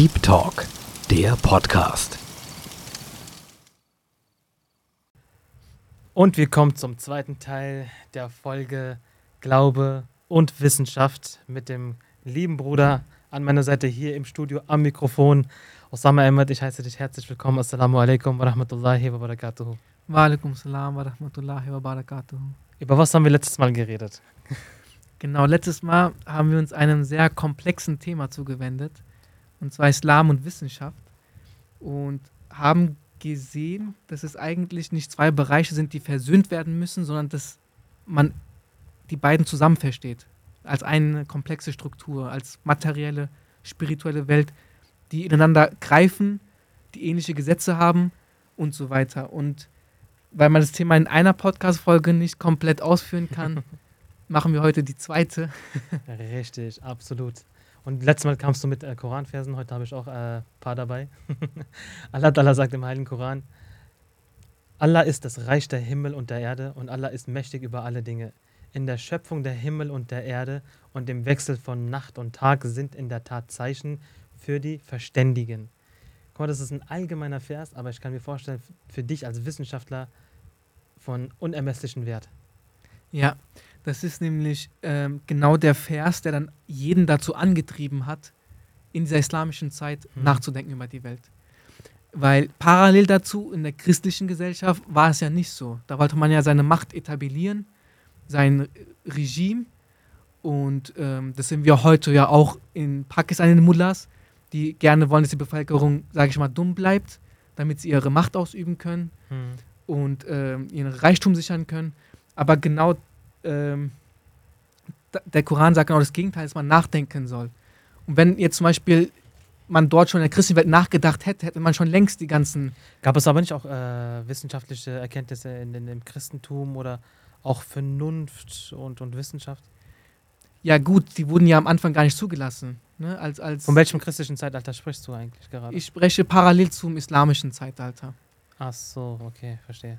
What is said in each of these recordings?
Deep Talk, der Podcast. Und wir kommen zum zweiten Teil der Folge Glaube und Wissenschaft mit dem lieben Bruder an meiner Seite hier im Studio am Mikrofon. Osama Ahmed, ich heiße dich herzlich willkommen. Assalamu alaikum wa rahmatullahi wa barakatuhu. Wa alaikum salam wa rahmatullahi wa barakatuhu. Über was haben wir letztes Mal geredet? Genau, letztes Mal haben wir uns einem sehr komplexen Thema zugewendet, und zwar Islam und Wissenschaft. Und haben gesehen, dass es eigentlich nicht zwei Bereiche sind, die versöhnt werden müssen, sondern dass man die beiden zusammen versteht. Als eine komplexe Struktur, als materielle, spirituelle Welt, die ineinander greifen, die ähnliche Gesetze haben und so weiter. Und weil man das Thema in einer Podcast-Folge nicht komplett ausführen kann, machen wir heute die zweite. Richtig, absolut. Und letztes Mal kamst du mit äh, Koranversen, heute habe ich auch ein äh, paar dabei. Allah, Allah sagt im Heiligen Koran, Allah ist das Reich der Himmel und der Erde und Allah ist mächtig über alle Dinge. In der Schöpfung der Himmel und der Erde und dem Wechsel von Nacht und Tag sind in der Tat Zeichen für die Verständigen. Guck mal, das ist ein allgemeiner Vers, aber ich kann mir vorstellen, für dich als Wissenschaftler von unermesslichen Wert. Ja, das ist nämlich ähm, genau der Vers, der dann jeden dazu angetrieben hat, in dieser islamischen Zeit mhm. nachzudenken über die Welt. Weil parallel dazu in der christlichen Gesellschaft war es ja nicht so. Da wollte man ja seine Macht etablieren, sein Regime. Und ähm, das sehen wir heute ja auch in Pakistan in den Mullahs, die gerne wollen, dass die Bevölkerung, sage ich mal, dumm bleibt, damit sie ihre Macht ausüben können mhm. und ähm, ihren Reichtum sichern können. Aber genau ähm, der Koran sagt genau das Gegenteil, dass man nachdenken soll. Und wenn jetzt zum Beispiel man dort schon in der christlichen Welt nachgedacht hätte, hätte man schon längst die ganzen. Gab es aber nicht auch äh, wissenschaftliche Erkenntnisse in, in, im Christentum oder auch Vernunft und, und Wissenschaft? Ja, gut, die wurden ja am Anfang gar nicht zugelassen. Ne? Als, als Von welchem christlichen Zeitalter sprichst du eigentlich gerade? Ich spreche parallel zum islamischen Zeitalter. Ach so, okay, verstehe.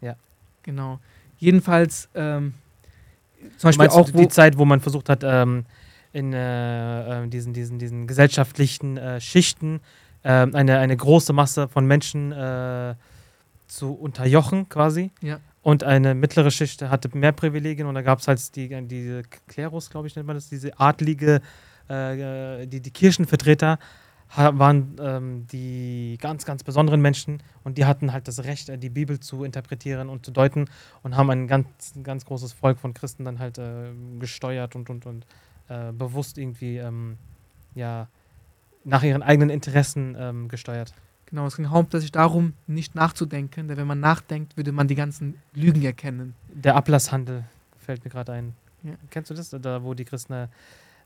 Ja. Genau. Jedenfalls ähm, zum Beispiel auch die Zeit, wo man versucht hat, ähm, in äh, äh, diesen, diesen, diesen gesellschaftlichen äh, Schichten äh, eine, eine große Masse von Menschen äh, zu unterjochen quasi. Ja. Und eine mittlere Schicht hatte mehr Privilegien und da gab es halt die, diese Klerus, glaube ich, nennt man das, diese adlige, äh, die, die Kirchenvertreter waren ähm, die ganz, ganz besonderen Menschen und die hatten halt das Recht, äh, die Bibel zu interpretieren und zu deuten und haben ein ganz, ganz großes Volk von Christen dann halt äh, gesteuert und, und, und äh, bewusst irgendwie ähm, ja, nach ihren eigenen Interessen ähm, gesteuert. Genau, es ging hauptsächlich darum, nicht nachzudenken, denn wenn man nachdenkt, würde man die ganzen Lügen erkennen. Der Ablasshandel fällt mir gerade ein. Ja. Kennst du das? Da, wo die Christen äh,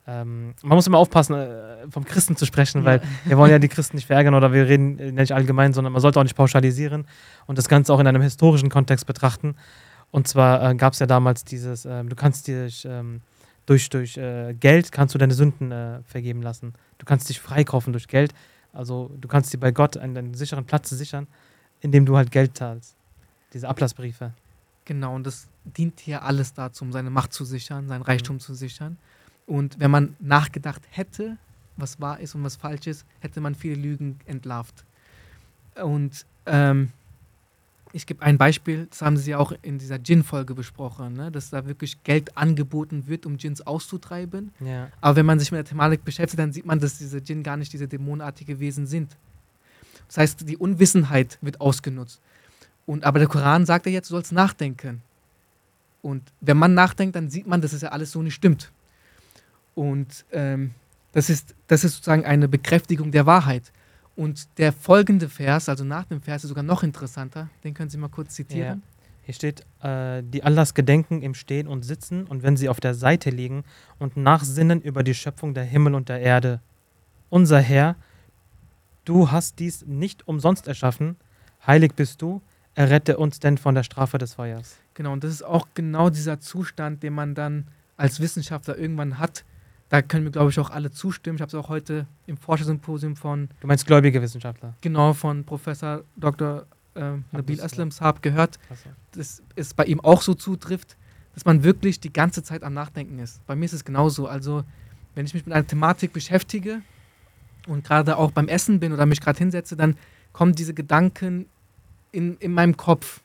ähm, man muss immer aufpassen, äh, vom Christen zu sprechen, ja. weil wir wollen ja die Christen nicht verärgern oder wir reden äh, nicht allgemein, sondern man sollte auch nicht pauschalisieren und das Ganze auch in einem historischen Kontext betrachten. Und zwar äh, gab es ja damals dieses, äh, du kannst dich ähm, durch, durch äh, Geld kannst du deine Sünden äh, vergeben lassen. Du kannst dich freikaufen durch Geld. Also du kannst dir bei Gott einen, einen sicheren Platz sichern, indem du halt Geld zahlst. Diese Ablassbriefe. Genau, und das dient hier alles dazu, um seine Macht zu sichern, seinen Reichtum mhm. zu sichern. Und wenn man nachgedacht hätte, was wahr ist und was falsch ist, hätte man viele Lügen entlarvt. Und ähm, ich gebe ein Beispiel, das haben Sie auch in dieser Djinn-Folge besprochen, ne? dass da wirklich Geld angeboten wird, um Djinns auszutreiben. Ja. Aber wenn man sich mit der Thematik beschäftigt, dann sieht man, dass diese Djinn gar nicht diese dämonenartige Wesen sind. Das heißt, die Unwissenheit wird ausgenutzt. Und, aber der Koran sagt ja jetzt, du sollst nachdenken. Und wenn man nachdenkt, dann sieht man, dass es ja alles so nicht stimmt. Und ähm, das, ist, das ist sozusagen eine Bekräftigung der Wahrheit. Und der folgende Vers, also nach dem Vers, ist sogar noch interessanter. Den können Sie mal kurz zitieren. Ja. Hier steht, äh, die Allahs gedenken im Stehen und Sitzen und wenn sie auf der Seite liegen und nachsinnen über die Schöpfung der Himmel und der Erde. Unser Herr, du hast dies nicht umsonst erschaffen, heilig bist du, errette uns denn von der Strafe des Feuers. Genau, und das ist auch genau dieser Zustand, den man dann als Wissenschaftler irgendwann hat, da können wir, glaube ich, auch alle zustimmen. Ich habe es auch heute im Forschersymposium von. Du meinst gläubige Wissenschaftler? Genau, von Professor Dr. Äh, Nabil Aslam Saab gehört, dass es bei ihm auch so zutrifft, dass man wirklich die ganze Zeit am Nachdenken ist. Bei mir ist es genauso. Also, wenn ich mich mit einer Thematik beschäftige, und gerade auch beim Essen bin oder mich gerade hinsetze, dann kommen diese Gedanken in, in meinem Kopf.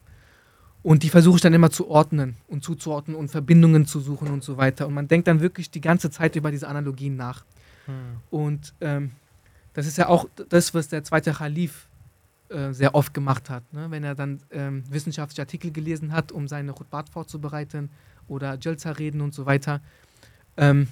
Und die versuche ich dann immer zu ordnen und zuzuordnen und Verbindungen zu suchen und so weiter. Und man denkt dann wirklich die ganze Zeit über diese Analogien nach. Hm. Und ähm, das ist ja auch das, was der zweite Khalif äh, sehr oft gemacht hat. Ne? Wenn er dann ähm, wissenschaftliche Artikel gelesen hat, um seine Khutbat vorzubereiten oder Jalsa-Reden und so weiter, ähm,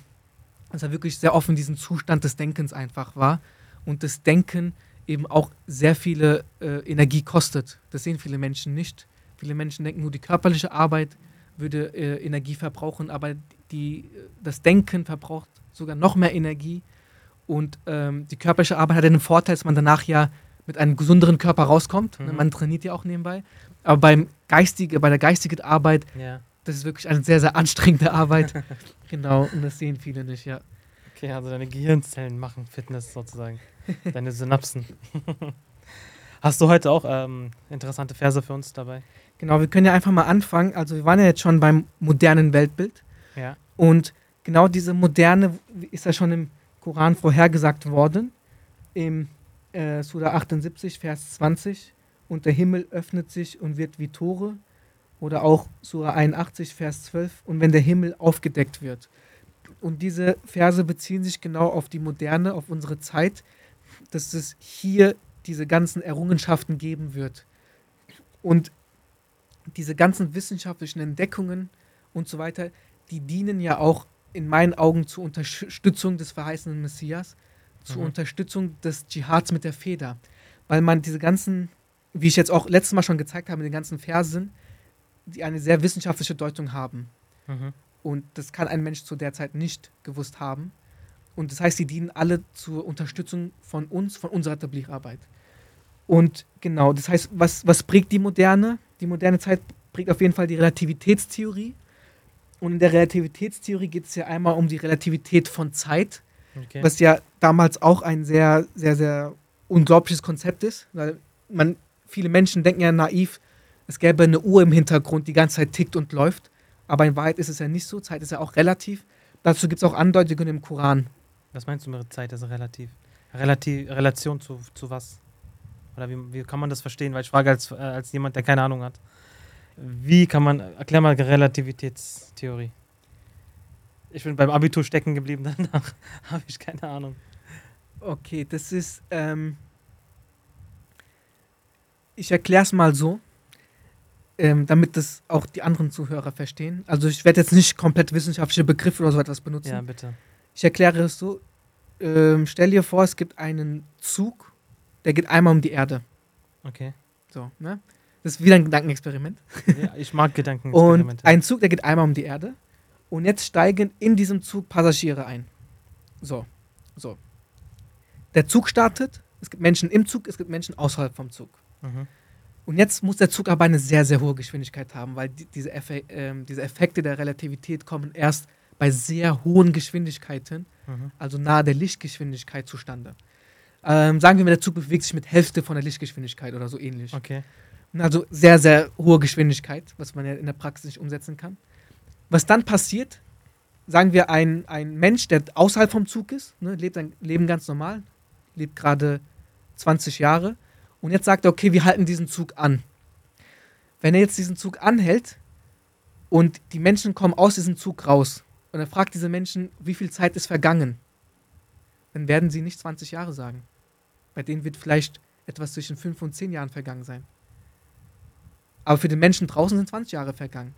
dass er wirklich sehr offen diesen Zustand des Denkens einfach war und das Denken eben auch sehr viele äh, Energie kostet. Das sehen viele Menschen nicht. Viele Menschen denken nur, die körperliche Arbeit würde äh, Energie verbrauchen, aber die, das Denken verbraucht sogar noch mehr Energie. Und ähm, die körperliche Arbeit hat den Vorteil, dass man danach ja mit einem gesünderen Körper rauskommt. Mhm. Man trainiert ja auch nebenbei. Aber beim geistige, bei der geistigen Arbeit, Ja. das ist wirklich eine sehr, sehr anstrengende Arbeit. genau, und das sehen viele nicht, ja. Okay, also deine Gehirnzellen machen Fitness sozusagen. Deine Synapsen. Hast du heute auch ähm, interessante Verse für uns dabei? Genau, wir können ja einfach mal anfangen. Also wir waren ja jetzt schon beim modernen Weltbild. Ja. Und genau diese moderne ist ja schon im Koran vorhergesagt worden. Im äh, Surah 78, Vers 20. Und der Himmel öffnet sich und wird wie Tore. Oder auch Surah 81, Vers 12. Und wenn der Himmel aufgedeckt wird. Und diese Verse beziehen sich genau auf die Moderne, auf unsere Zeit, dass es hier diese ganzen Errungenschaften geben wird. Und diese ganzen wissenschaftlichen Entdeckungen und so weiter, die dienen ja auch in meinen Augen zur Unterstützung des verheißenen Messias, zur Mhm. Unterstützung des Dschihads mit der Feder. Weil man diese ganzen, wie ich jetzt auch letztes Mal schon gezeigt habe, mit den ganzen Versen, die eine sehr wissenschaftliche Deutung haben. Mhm. Und das kann ein Mensch zu der Zeit nicht gewusst haben. Und das heißt, sie dienen alle zur Unterstützung von uns, von unserer Tabligh-Arbeit. Und genau, das heißt, was, was prägt die Moderne? Die moderne Zeit prägt auf jeden Fall die Relativitätstheorie. Und in der Relativitätstheorie geht es ja einmal um die Relativität von Zeit, Okay. was ja damals auch ein sehr, sehr, sehr unglaubliches Konzept ist. Weil man, viele Menschen denken ja naiv, es gäbe eine Uhr im Hintergrund, die ganze Zeit tickt und läuft. Aber in Wahrheit ist es ja nicht so. Zeit ist ja auch relativ. Dazu gibt es auch Andeutungen im Koran. Was meinst du mit Zeit ist relativ? Relativ Relation zu, zu was? Oder wie, wie kann man das verstehen? Weil ich frage als, äh, als jemand, der keine Ahnung hat. Wie kann man, erklär mal Relativitätstheorie. Ich bin beim Abitur stecken geblieben, danach habe ich keine Ahnung. Okay, das ist. Ähm, ich erkläre es mal so, ähm, damit das auch die anderen Zuhörer verstehen. Also, ich werde jetzt nicht komplett wissenschaftliche Begriffe oder so etwas benutzen. Ja, bitte. Ich erkläre es so. Ähm, stell dir vor, es gibt einen Zug, der geht einmal um die Erde. Okay. So, ne? Das ist wieder ein Gedankenexperiment. Ja, ich mag Gedanken. Und ein Zug, der geht einmal um die Erde. Und jetzt steigen in diesem Zug Passagiere ein. So, so. Der Zug startet. Es gibt Menschen im Zug, es gibt Menschen außerhalb vom Zug. Mhm. Und jetzt muss der Zug aber eine sehr, sehr hohe Geschwindigkeit haben, weil die, diese, Effe ähm, diese Effekte der Relativität kommen erst bei sehr hohen Geschwindigkeiten, Mhm. also nahe der Lichtgeschwindigkeit zustande. Ähm, sagen wir mal, der Zug bewegt sich mit Hälfte von der Lichtgeschwindigkeit oder so ähnlich. Okay. Also sehr, sehr hohe Geschwindigkeit, was man ja in der Praxis nicht umsetzen kann. Was dann passiert, sagen wir, ein, ein Mensch, der außerhalb vom Zug ist, ne, lebt ein Leben ganz normal, lebt gerade 20 Jahre und jetzt sagt er, okay, wir halten diesen Zug an. Wenn er jetzt diesen Zug anhält und die Menschen kommen aus diesem Zug raus und er fragt diese Menschen, wie viel Zeit ist vergangen, dann werden sie nicht 20 Jahre sagen. Bei denen wird vielleicht etwas zwischen 5 und 10 Jahren vergangen sein. Aber für den Menschen draußen sind 20 Jahre vergangen.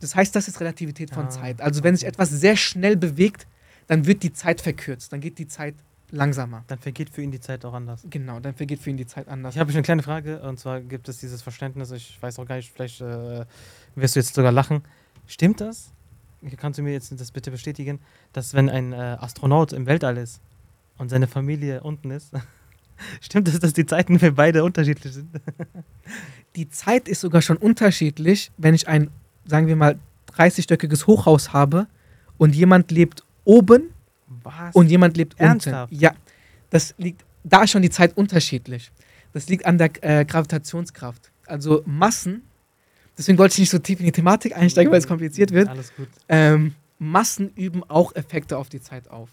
Das heißt, das ist Relativität von Ah, Zeit. Also wenn sich etwas sehr schnell bewegt, dann wird die Zeit verkürzt, dann geht die Zeit langsamer. Dann vergeht für ihn die Zeit auch anders. Genau, dann vergeht für ihn die Zeit anders. Ich habe eine kleine Frage und zwar gibt es dieses Verständnis, ich weiß auch gar nicht, vielleicht äh, wirst du jetzt sogar lachen. Stimmt das? Kannst du mir jetzt das bitte bestätigen, dass wenn ein äh, Astronaut im Weltall ist und seine Familie unten ist, stimmt es, dass die Zeiten für beide unterschiedlich sind? Die Zeit ist sogar schon unterschiedlich, wenn ich ein, sagen wir mal, 30-stöckiges Hochhaus habe und jemand lebt oben Was? und jemand lebt Ernsthaft? unten. Ja, das liegt, da ist schon die Zeit unterschiedlich. Das liegt an der äh, Gravitationskraft. Also Massen, deswegen wollte ich nicht so tief in die Thematik einsteigen, weil es kompliziert wird. Alles gut. Ähm, Massen üben auch Effekte auf die Zeit auf.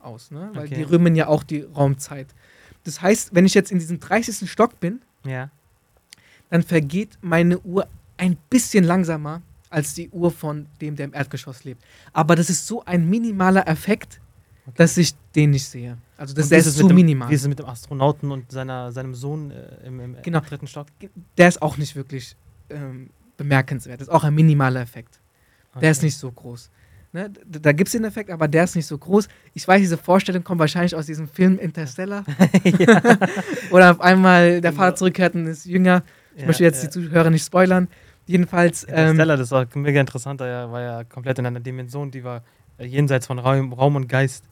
aus, ne? weil Okay. die rühmen ja auch die Raumzeit. Das heißt, wenn ich jetzt in diesem 30. Stock bin, Ja. dann vergeht meine Uhr ein bisschen langsamer als die Uhr von dem, der im Erdgeschoss lebt. Aber das ist so ein minimaler Effekt, Okay. dass ich den nicht sehe. Also das wie ist es so minimal. Wie ist es mit dem Astronauten und seiner, seinem Sohn äh, im, im Genau. dritten Stock? Der ist auch nicht wirklich ähm, bemerkenswert. Das ist auch ein minimaler Effekt. Der ist Okay. nicht so groß. Ne? Da gibt es den Effekt, aber der ist nicht so groß. Ich weiß, diese Vorstellung kommt wahrscheinlich aus diesem Film Interstellar. Oder auf einmal der Genau. Vater zurückkehrt und ist jünger. Ich Ja, möchte jetzt ja. die Zuhörer nicht spoilern. Jedenfalls, ähm, Interstellar, das war mega interessant. Er war ja komplett in einer Dimension, die war äh, jenseits von Raum, Raum und Geist.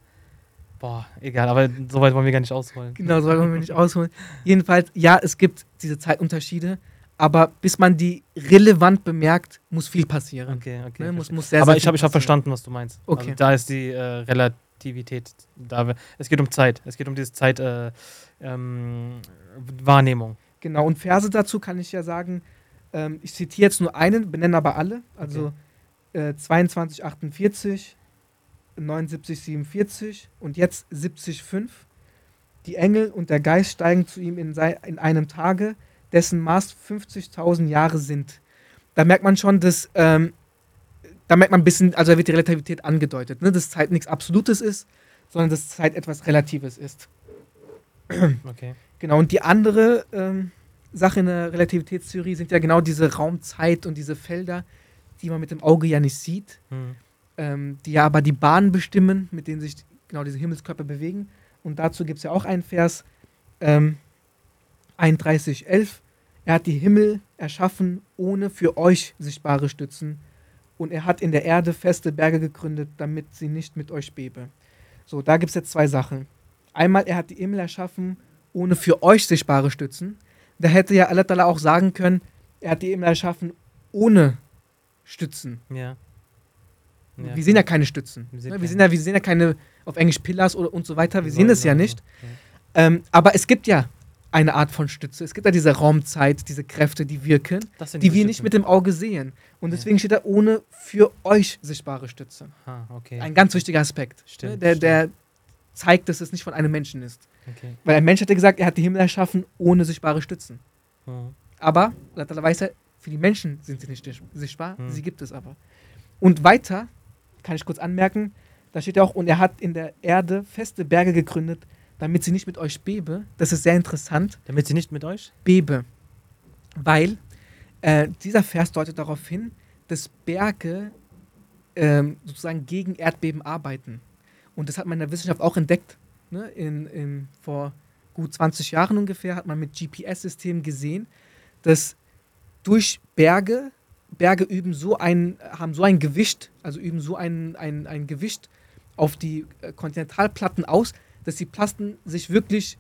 Boah, egal, aber so weit wollen wir gar nicht ausholen. genau, so wollen wir nicht ausholen. Jedenfalls, ja, es gibt diese Zeitunterschiede, aber bis man die relevant bemerkt, muss viel passieren. Okay, okay. Ne? Muss, muss sehr, aber sehr ich habe hab verstanden, was du meinst. Okay. Also da ist die äh, Relativität. Da, es geht um Zeit. Es geht um diese Zeit äh, ähm, Wahrnehmung. Genau, und Verse dazu kann ich ja sagen, ähm, ich zitiere jetzt nur einen, benenne aber alle. Also äh, 22, 48, 79, 47 und jetzt 70, 5. Die Engel und der Geist steigen zu ihm in, sei, in einem Tage, dessen Maß 50.000 Jahre sind. Da merkt man schon, dass, ähm, da merkt man ein bisschen, also da wird die Relativität angedeutet, ne? dass Zeit nichts Absolutes ist, sondern dass Zeit etwas Relatives ist. Okay. Genau, und die andere ähm, Sache in der Relativitätstheorie sind ja genau diese Raumzeit und diese Felder, die man mit dem Auge ja nicht sieht, Hm. ähm, die ja aber die Bahnen bestimmen, mit denen sich genau diese Himmelskörper bewegen. Und dazu gibt es ja auch einen Vers, ähm, 31, 11. Er hat die Himmel erschaffen ohne für euch sichtbare Stützen. Und er hat in der Erde feste Berge gegründet, damit sie nicht mit euch bebe. So, da gibt es jetzt zwei Sachen. Einmal, er hat die Himmel erschaffen ohne für euch sichtbare Stützen. Da hätte ja Allah Ta'ala auch sagen können, er hat die Himmel erschaffen ohne Stützen. Ja. Ja. Wir sehen ja keine Stützen. Wir sehen keine. wir sehen, ja, wir sehen ja keine, auf Englisch Pillars oder, und so weiter. Wir sehen das ja oder so. nicht. Ähm, aber es gibt ja eine Art von Stütze. Es gibt ja diese Raumzeit, diese Kräfte, die wirken, die diese wir nicht mit dem Auge sehen. Und Ja. deswegen steht da ohne für euch sichtbare Stütze. Ah, okay. Ein ganz wichtiger Aspekt. Stimmt, ne, der, der zeigt, dass es nicht von einem Menschen ist. okay. Weil ein Mensch hätte gesagt, er hat die Himmel erschaffen ohne sichtbare Stützen. Hm. Aber, Ta'ala weiß ja, für die Menschen sind sie nicht sichtbar, Hm. sie gibt es aber. Und weiter, kann ich kurz anmerken, da steht ja auch, und er hat in der Erde feste Berge gegründet, damit sie nicht mit euch bebe. Das ist sehr interessant, Damit sie nicht mit euch? bebe. Weil äh, dieser Vers deutet darauf hin, dass Berge ähm, sozusagen gegen Erdbeben arbeiten. Und das hat man in der Wissenschaft auch entdeckt. Ne? In, in, vor gut 20 Jahren ungefähr hat man mit GPS-Systemen gesehen, dass durch Berge, Berge üben so ein, haben so ein Gewicht, also üben so ein, ein, ein Gewicht auf die äh, Kontinentalplatten aus, dass die Platten sich wirklich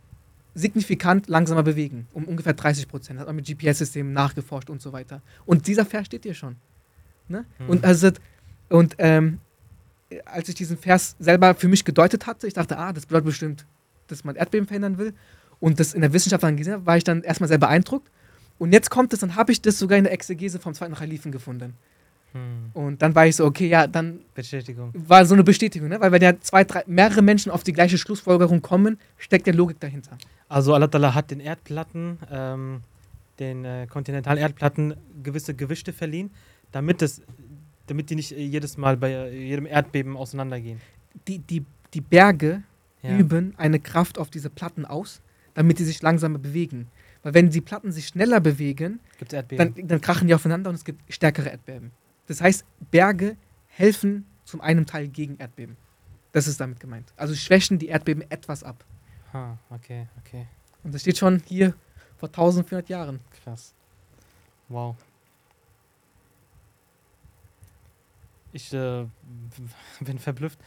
signifikant langsamer bewegen, um ungefähr 30 Prozent. Hat man mit GPS-Systemen nachgeforscht und so weiter. Und dieser Vers steht hier schon. Ne? Hm. Und, also, und ähm, als ich diesen Vers selber für mich gedeutet hatte, ich dachte, ah, das bedeutet bestimmt, dass man Erdbeben verhindern will. Und das in der Wissenschaft dann gesehen habe, war ich dann erstmal sehr beeindruckt. Und jetzt kommt es, dann habe ich das sogar in der Exegese vom zweiten Khalifen gefunden. Hm. Und dann war ich so, okay, ja, dann Bestätigung. war so eine Bestätigung, ne? weil wenn ja zwei, drei, mehrere Menschen auf die gleiche Schlussfolgerung kommen, steckt ja Logik dahinter. Also Allah hat den Erdplatten, ähm, den äh, kontinentalen Erdplatten gewisse Gewichte verliehen, damit es, damit die nicht äh, jedes Mal bei äh, jedem Erdbeben auseinandergehen. Die, die, die Berge Ja. üben eine Kraft auf diese Platten aus, damit die sich langsamer bewegen. Weil wenn die Platten sich schneller bewegen, dann, dann krachen die aufeinander und es gibt stärkere Erdbeben. Das heißt, Berge helfen zum einen Teil gegen Erdbeben. Das ist damit gemeint. Also schwächen die Erdbeben etwas ab. ah, okay, okay. Und das steht schon hier vor 1400 Jahren. Krass. Wow. Ich äh, bin verblüfft.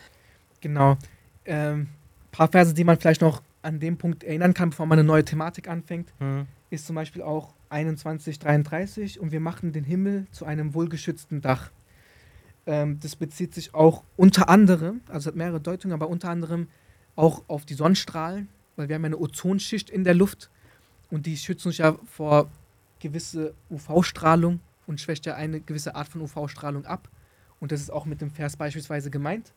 Genau. Ähm, paar Verse, die man vielleicht noch an dem Punkt erinnern kann, bevor man eine neue Thematik anfängt, Hm. Ist zum Beispiel auch 2133 und wir machen den Himmel zu einem wohlgeschützten Dach. Ähm, das bezieht sich auch unter anderem, also hat mehrere Deutungen, aber unter anderem auch auf die Sonnenstrahlen, weil wir haben eine Ozonschicht in der Luft und die schützt uns ja vor gewisse UV-Strahlung und schwächt ja eine gewisse Art von UV-Strahlung ab. Und das ist auch mit dem Vers beispielsweise gemeint.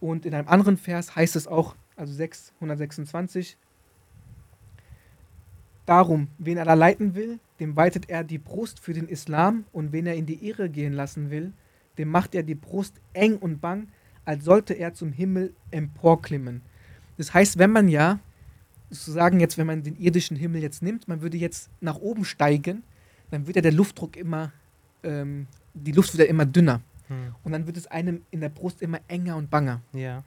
Und in einem anderen Vers heißt es auch, also 626, Darum, wen Allah leiten will, dem weitet er die Brust für den Islam und wen er in die Irre gehen lassen will, dem macht er die Brust eng und bang, als sollte er zum Himmel emporklimmen. Das heißt, wenn man ja, sozusagen jetzt, wenn man den irdischen Himmel jetzt nimmt, man würde jetzt nach oben steigen, dann wird ja der Luftdruck immer, ähm, die Luft wird ja immer dünner. Hm. Und dann wird es einem in der Brust immer enger und banger. Ja.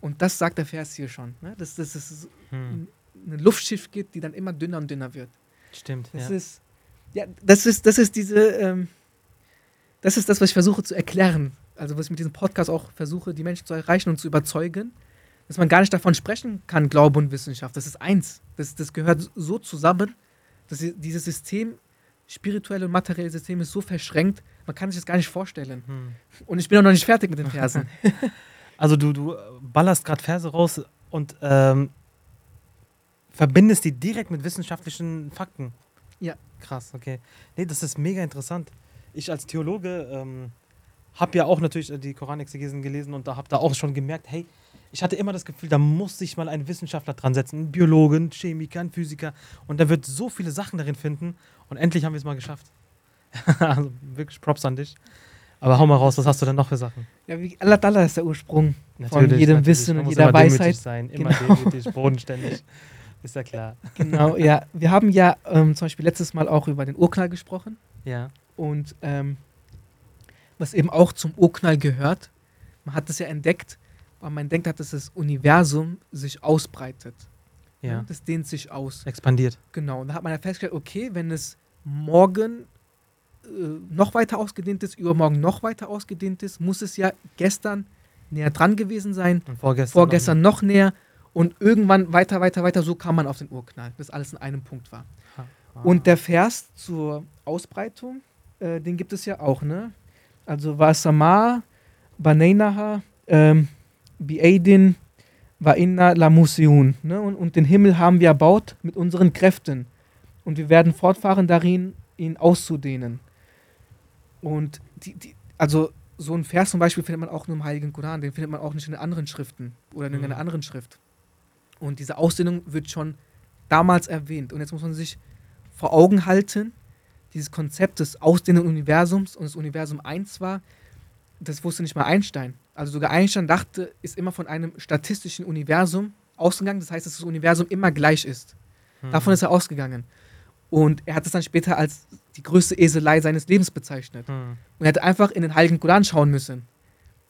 Und das sagt der Vers hier schon. Ne? Dass, dass es Hm. Ein Luftschiff gibt, die dann immer dünner und dünner wird. Stimmt. Das ja. ist, ja, das ist, das ist diese, ähm, das ist das, was ich versuche zu erklären. Also was ich mit diesem Podcast auch versuche, die Menschen zu erreichen und zu überzeugen, dass man gar nicht davon sprechen kann, Glaube und Wissenschaft. Das ist eins. Das, das gehört so zusammen, dass dieses System, spirituelle und materielle System ist so verschränkt, man kann sich das gar nicht vorstellen. Hm. Und ich bin auch noch nicht fertig mit den Versen. Also du, du ballerst gerade Verse raus und ähm, verbindest die direkt mit wissenschaftlichen Fakten. Ja. Krass, okay. Nee, das ist mega interessant. Ich als Theologe ähm, habe ja auch natürlich äh, die Koranexegesen gelesen und da habe da auch schon gemerkt, hey, ich hatte immer das Gefühl, da muss sich mal ein Wissenschaftler dran setzen, ein Biologe, ein Chemiker, ein Physiker und der wird so viele Sachen darin finden und endlich haben wir es mal geschafft. also wirklich Props an dich. Aber hau mal raus, was hast du denn noch für Sachen? ja, wie Allah Dalla ist der Ursprung von jedem Wissen Man und jeder immer demütig Weisheit. sein, immer Genau. demütig, bodenständig. Ist ja klar. Genau, ja. Wir haben ja ähm, zum Beispiel letztes Mal auch über den Urknall gesprochen. Ja. Und ähm, was eben auch zum Urknall gehört, man hat es ja entdeckt, weil man denkt hat, dass das Universum sich ausbreitet. Ja. Das dehnt sich aus. Expandiert. Genau. Und da hat man ja festgestellt, okay, wenn es morgen äh, noch weiter ausgedehnt ist, übermorgen noch weiter ausgedehnt ist, muss es ja gestern näher dran gewesen sein, Und vorgestern. vorgestern noch näher und irgendwann weiter, weiter, weiter. So kam man auf den Urknall, bis alles in einem Punkt war. noch. Und der Vers zur Ausbreitung, äh, den gibt es ja auch, ne? Also Wasama, Baneinaha, ähm, Biaidin, Wainna Lamusiun. Ne? Und, und den Himmel haben wir erbaut mit unseren Kräften. Und wir werden fortfahren darin, ihn auszudehnen. Und die, die, also so ein Vers zum Beispiel findet man auch nur im Heiligen Koran, den findet man auch nicht in anderen Schriften oder in Mhm. anderen Schrift. Und diese Ausdehnung wird schon damals erwähnt. Und jetzt muss man sich vor Augen halten, dieses Konzept des ausdehnenden Universums und das Universum 1 war, das wusste nicht mal Einstein. Also sogar Einstein dachte, ist immer von einem statistischen Universum ausgegangen. Das heißt, dass das Universum immer gleich ist. Hm. Davon ist er ausgegangen. Und er hat es dann später als die größte Eselei seines Lebens bezeichnet. Hm. Und er hätte einfach in den Heiligen Koran schauen müssen.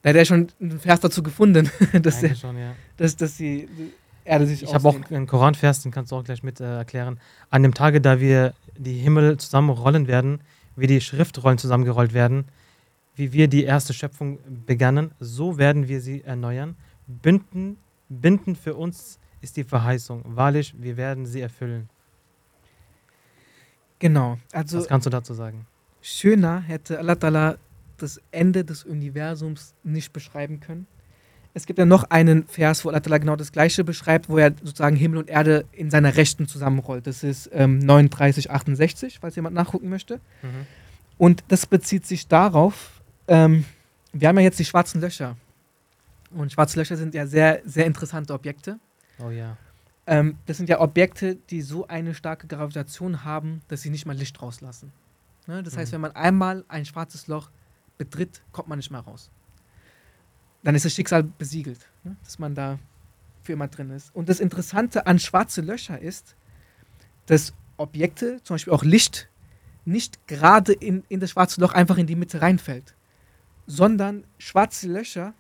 Da hätte er schon einen Vers dazu gefunden, dass, der, schon, ja. dass, dass die Erde sich Ich habe auch einen Koranvers, den kannst du auch gleich mit äh, erklären. An dem Tage, da wir die Himmel zusammenrollen werden, wie die Schriftrollen zusammengerollt werden, wie wir die erste Schöpfung begannen, so werden wir sie erneuern. Binden, binden für uns ist die Verheißung. Wahrlich, wir werden sie erfüllen. Genau. Also Was kannst du dazu sagen? schöner hätte Allah Ta'ala das Ende des Universums nicht beschreiben können. Es gibt ja noch einen Vers, wo Allah genau das Gleiche beschreibt, wo er sozusagen Himmel und Erde in seiner Rechten zusammenrollt. Das ist ähm, 39, 68, falls jemand nachgucken möchte. Und das bezieht sich darauf, ähm, wir haben ja jetzt die schwarzen Löcher. Und schwarze Löcher sind ja sehr, sehr interessante Objekte. Oh ja. Ähm, das sind ja Objekte, die so eine starke Gravitation haben, dass sie nicht mal Licht rauslassen. Ne? Das heißt, Mhm. wenn man einmal ein schwarzes Loch betritt, kommt man nicht mehr raus. Dann ist das Schicksal besiegelt, ne? dass man da für immer drin ist. Und das Interessante an schwarze Löcher ist, dass Objekte, zum Beispiel auch Licht, nicht gerade in, in das schwarze Loch einfach in die Mitte reinfällt, sondern schwarze Löcher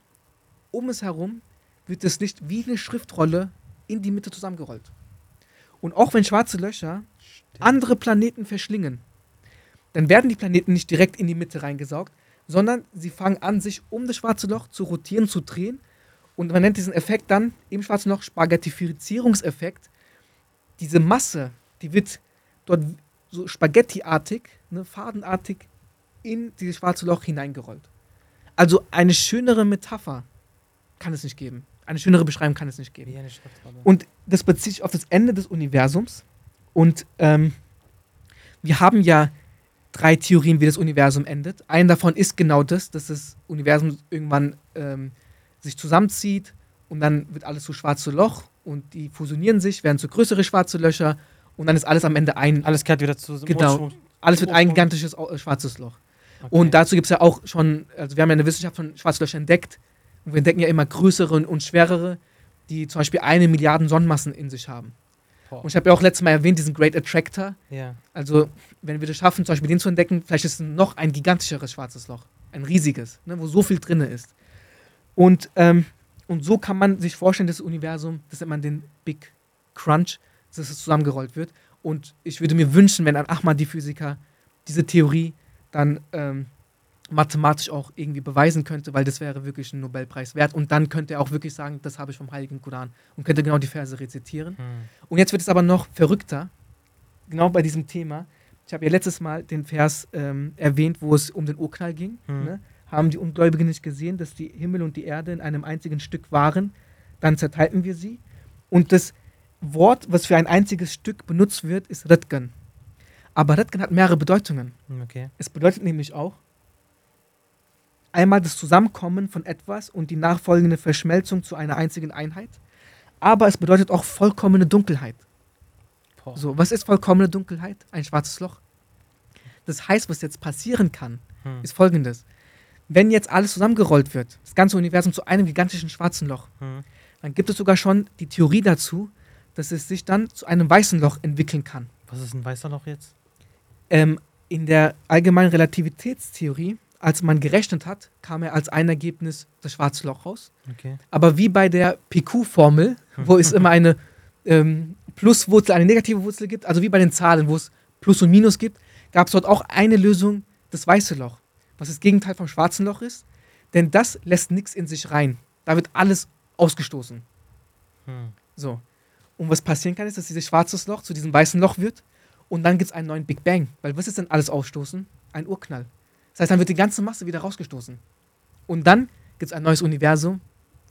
um es herum wird das Licht wie eine Schriftrolle in die Mitte zusammengerollt. Und auch wenn schwarze Löcher andere Planeten verschlingen, dann werden die Planeten nicht direkt in die Mitte reingesaugt, sondern sie fangen an, sich um das schwarze Loch zu rotieren, zu drehen. Und man nennt diesen Effekt dann im schwarzen Loch Spaghettifizierungseffekt. Diese Masse, die wird dort so spaghettiartig, ne, fadenartig in dieses schwarze Loch hineingerollt. Also eine schönere Metapher kann es nicht geben. Eine schönere Beschreibung kann es nicht geben. Und das bezieht sich auf das Ende des Universums. Und ähm, wir haben ja drei Theorien, wie das Universum endet. Eine davon ist genau das, dass das Universum irgendwann ähm, sich zusammenzieht und dann wird alles zu schwarze Loch und die fusionieren sich, werden zu größere schwarze Löcher und dann ist alles am Ende ein, Alles kehrt wieder zu Genau. alles wird ein gigantisches äh, schwarzes Loch. Und dazu gibt es ja auch schon, also wir haben ja in der Wissenschaft von Schwarzlöchern entdeckt und wir entdecken ja immer größere und schwerere, die zum Beispiel eine Milliarde Sonnenmassen in sich haben. Boah. Und ich habe ja auch letztes Mal erwähnt, diesen Great Attractor. Ja. Also, wenn wir das schaffen, zum Beispiel den zu entdecken, vielleicht ist es noch ein gigantischeres schwarzes Loch. Ein riesiges, ne, wo so viel drin ist. Und, ähm, und so kann man sich vorstellen, das Universum, das nennt man den Big Crunch, dass es zusammengerollt wird. Und ich würde mir wünschen, wenn ein Ahmadi-Physiker diese Theorie dann ähm, mathematisch auch irgendwie beweisen könnte, weil das wäre wirklich ein Nobelpreis wert. Und dann könnte er auch wirklich sagen, das habe ich vom Heiligen Koran und könnte genau die Verse rezitieren. Hm. Und jetzt wird es aber noch verrückter, genau bei diesem Thema. Ich habe ja letztes Mal den Vers ähm, erwähnt, wo es um den Urknall ging. Hm. Ne? Haben die Ungläubigen nicht gesehen, dass die Himmel und die Erde in einem einzigen Stück waren? Dann zerteilten wir sie. Und das Wort, was für ein einziges Stück benutzt wird, ist Redgan. Aber Redgan hat mehrere Bedeutungen. Okay. Es bedeutet nämlich auch einmal das Zusammenkommen von etwas und die nachfolgende Verschmelzung zu einer einzigen Einheit. Aber es bedeutet auch vollkommene Dunkelheit. Boah. So, was ist vollkommene Dunkelheit? Ein schwarzes Loch. Das heißt, was jetzt passieren kann, Hm. ist folgendes. Wenn jetzt alles zusammengerollt wird, das ganze Universum zu einem gigantischen schwarzen Loch, Hm. dann gibt es sogar schon die Theorie dazu, dass es sich dann zu einem weißen Loch entwickeln kann. Was ist ein weißer Loch jetzt? Ähm, in der allgemeinen Relativitätstheorie, als man gerechnet hat, kam er als ein Ergebnis das schwarze Loch raus. Okay. Aber wie bei der PQ-Formel, wo es immer eine ähm, Pluswurzel, eine negative Wurzel gibt, also wie bei den Zahlen, wo es Plus und Minus gibt, gab es dort auch eine Lösung, das weiße Loch, was das Gegenteil vom schwarzen Loch ist. Denn das lässt nichts in sich rein. Da wird alles ausgestoßen. Hm. So. Und was passieren kann, ist, dass dieses schwarzes Loch zu diesem weißen Loch wird und dann gibt es einen neuen Big Bang. Weil was ist denn alles ausstoßen? Ein Urknall. Das heißt, dann wird die ganze Masse wieder rausgestoßen. Und dann gibt es ein neues Universum,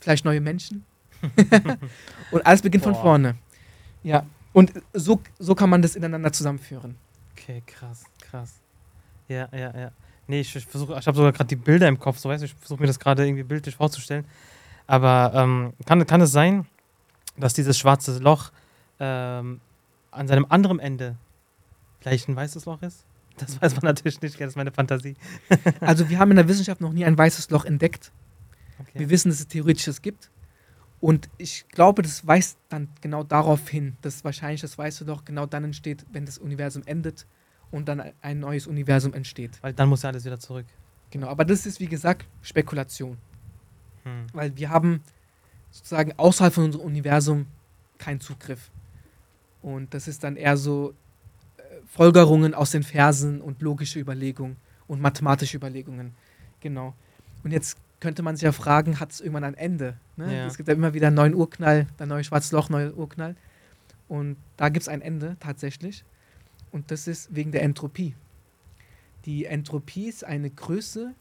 vielleicht neue Menschen. und alles beginnt von Boah. vorne. Ja. Und so, so kann man das ineinander zusammenführen. Okay, krass, krass. Ja, ja, ja. Nee, ich, ich versuche, ich habe sogar gerade die Bilder im Kopf, so weißt du, ich versuche mir das gerade irgendwie bildlich vorzustellen. Aber ähm, kann, kann es sein, dass dieses schwarze Loch ähm, an seinem anderen Ende vielleicht ein weißes Loch ist? Das weiß man natürlich nicht, das ist meine Fantasie. Also wir haben in der Wissenschaft noch nie ein weißes Loch entdeckt. Okay. Wir wissen, dass es theoretisch es gibt. Und ich glaube, das weist dann genau darauf hin, dass wahrscheinlich das weiße Loch genau dann entsteht, wenn das Universum endet und dann ein neues Universum entsteht. Weil dann muss ja alles wieder zurück. Genau, aber das ist wie gesagt Spekulation, Hm. weil wir haben sozusagen außerhalb von unserem Universum keinen Zugriff. Und das ist dann eher so Folgerungen aus den Versen und logische Überlegungen und mathematische Überlegungen. Genau. Und jetzt könnte man sich ja fragen, hat es irgendwann ein Ende? Ne? Ja. Es gibt ja immer wieder einen neuen Urknall, ein neues schwarzes Loch, neuer Urknall. Und da gibt es ein Ende tatsächlich. Und das ist wegen der Entropie. Die Entropie ist eine Größe,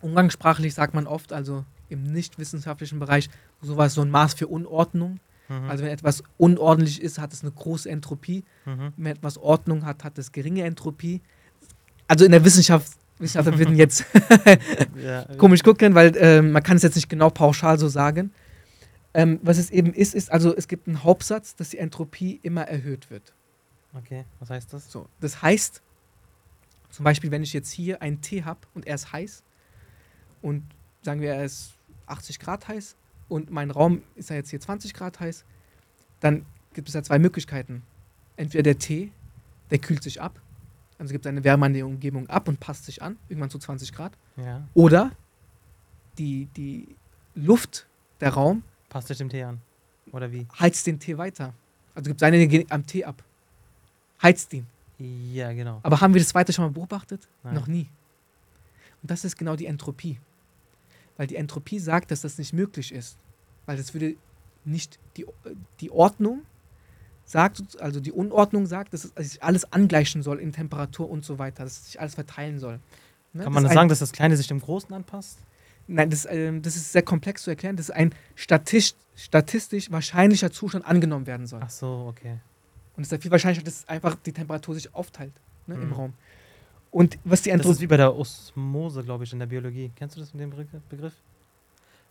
umgangssprachlich sagt man oft, also im nichtwissenschaftlichen Bereich, sowas, so ein Maß für Unordnung. Mhm. Also wenn etwas unordentlich ist, hat es eine große Entropie. mhm. Wenn etwas Ordnung hat, hat es geringe Entropie. Also in der Wissenschaft, Wissenschaftler würden jetzt ja, komisch gucken, weil ähm, man kann es jetzt nicht genau pauschal so sagen. Ähm, was es eben ist, ist, also es gibt einen Hauptsatz, dass die Entropie immer erhöht wird. Okay, was heißt das? So, das heißt, zum Beispiel, wenn ich jetzt hier einen Tee habe und er ist heiß und sagen wir, er ist 80 Grad heiß und mein Raum ist ja jetzt hier 20 Grad heiß, dann gibt es ja zwei Möglichkeiten. Entweder der Tee, der kühlt sich ab, also gibt seine Wärme an die Umgebung ab und passt sich an, irgendwann zu 20 Grad. Ja, Oder die, die Luft, der Raum, passt dich dem Tee an. Oder wie? heizt den Tee weiter. Also gibt seine Energie am Tee ab. Heizt ihn. Ja, genau. Aber haben wir das weiter schon mal beobachtet? Nein. Noch nie. Und das ist genau die Entropie. Weil die Entropie sagt, dass das nicht möglich ist. Weil das würde nicht die, die Ordnung sagt, also die Unordnung sagt, dass es sich alles angleichen soll in Temperatur und so weiter, dass sich alles verteilen soll. Ne? Kann man das ein, sagen, dass das Kleine sich dem Großen anpasst? Nein, das, ähm, das ist sehr komplex zu erklären. Das ist ein statistisch, statistisch wahrscheinlicher Zustand angenommen werden soll. Ach so, okay. Und es ist viel wahrscheinlicher, dass einfach die Temperatur sich aufteilt ne, im Mhm. Raum. Und was die Das Entropie ist wie bei der Osmose, glaube ich, in der Biologie. Kennst du das mit dem Begr- Begriff?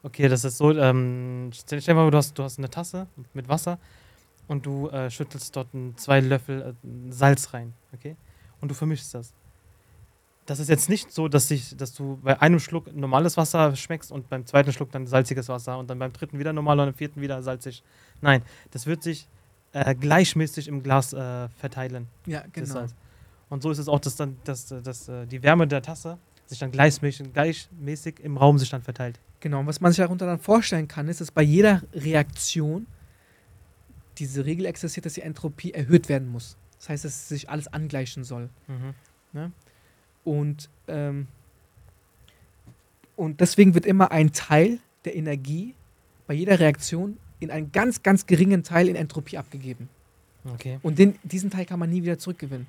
Okay, das ist so, ähm, stell dir mal, vor, du hast, du hast eine Tasse mit Wasser und du äh, schüttelst dort zwei Löffel äh, Salz rein, okay? Und du vermischst das. Das ist jetzt nicht so, dass, sich, dass du bei einem Schluck normales Wasser schmeckst und beim zweiten Schluck dann salziges Wasser und dann beim dritten wieder normal und beim vierten wieder salzig. Nein, das wird sich äh, gleichmäßig im Glas äh, verteilen. Ja, genau. Und so ist es auch, dass dann dass, äh, dass, äh, die Wärme der Tasse sich dann gleichmäßig, gleichmäßig im Raum sich dann verteilt. Genau, und was man sich darunter dann vorstellen kann, ist, dass bei jeder Reaktion diese Regel existiert, dass die Entropie erhöht werden muss. Das heißt, dass sich alles angleichen soll. Mhm. Und, ähm, und deswegen wird immer ein Teil der Energie bei jeder Reaktion in einen ganz, ganz geringen Teil in Entropie abgegeben. Okay. Und den, diesen Teil kann man nie wieder zurückgewinnen.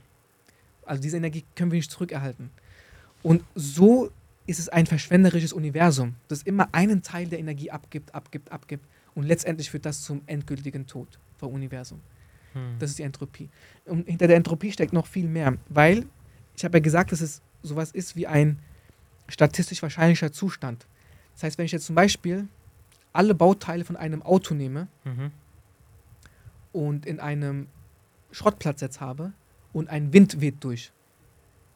Also diese Energie können wir nicht zurückerhalten. Und so ist es ein verschwenderisches Universum, das immer einen Teil der Energie abgibt, abgibt, abgibt. Und letztendlich führt das zum endgültigen Tod vom Universum. Hm. Das ist die Entropie. Und hinter der Entropie steckt noch viel mehr, weil ich habe ja gesagt, dass es sowas ist wie ein statistisch wahrscheinlicher Zustand. Das heißt, wenn ich jetzt zum Beispiel alle Bauteile von einem Auto nehme Mhm. und in einem Schrottplatz jetzt habe und ein Wind weht durch,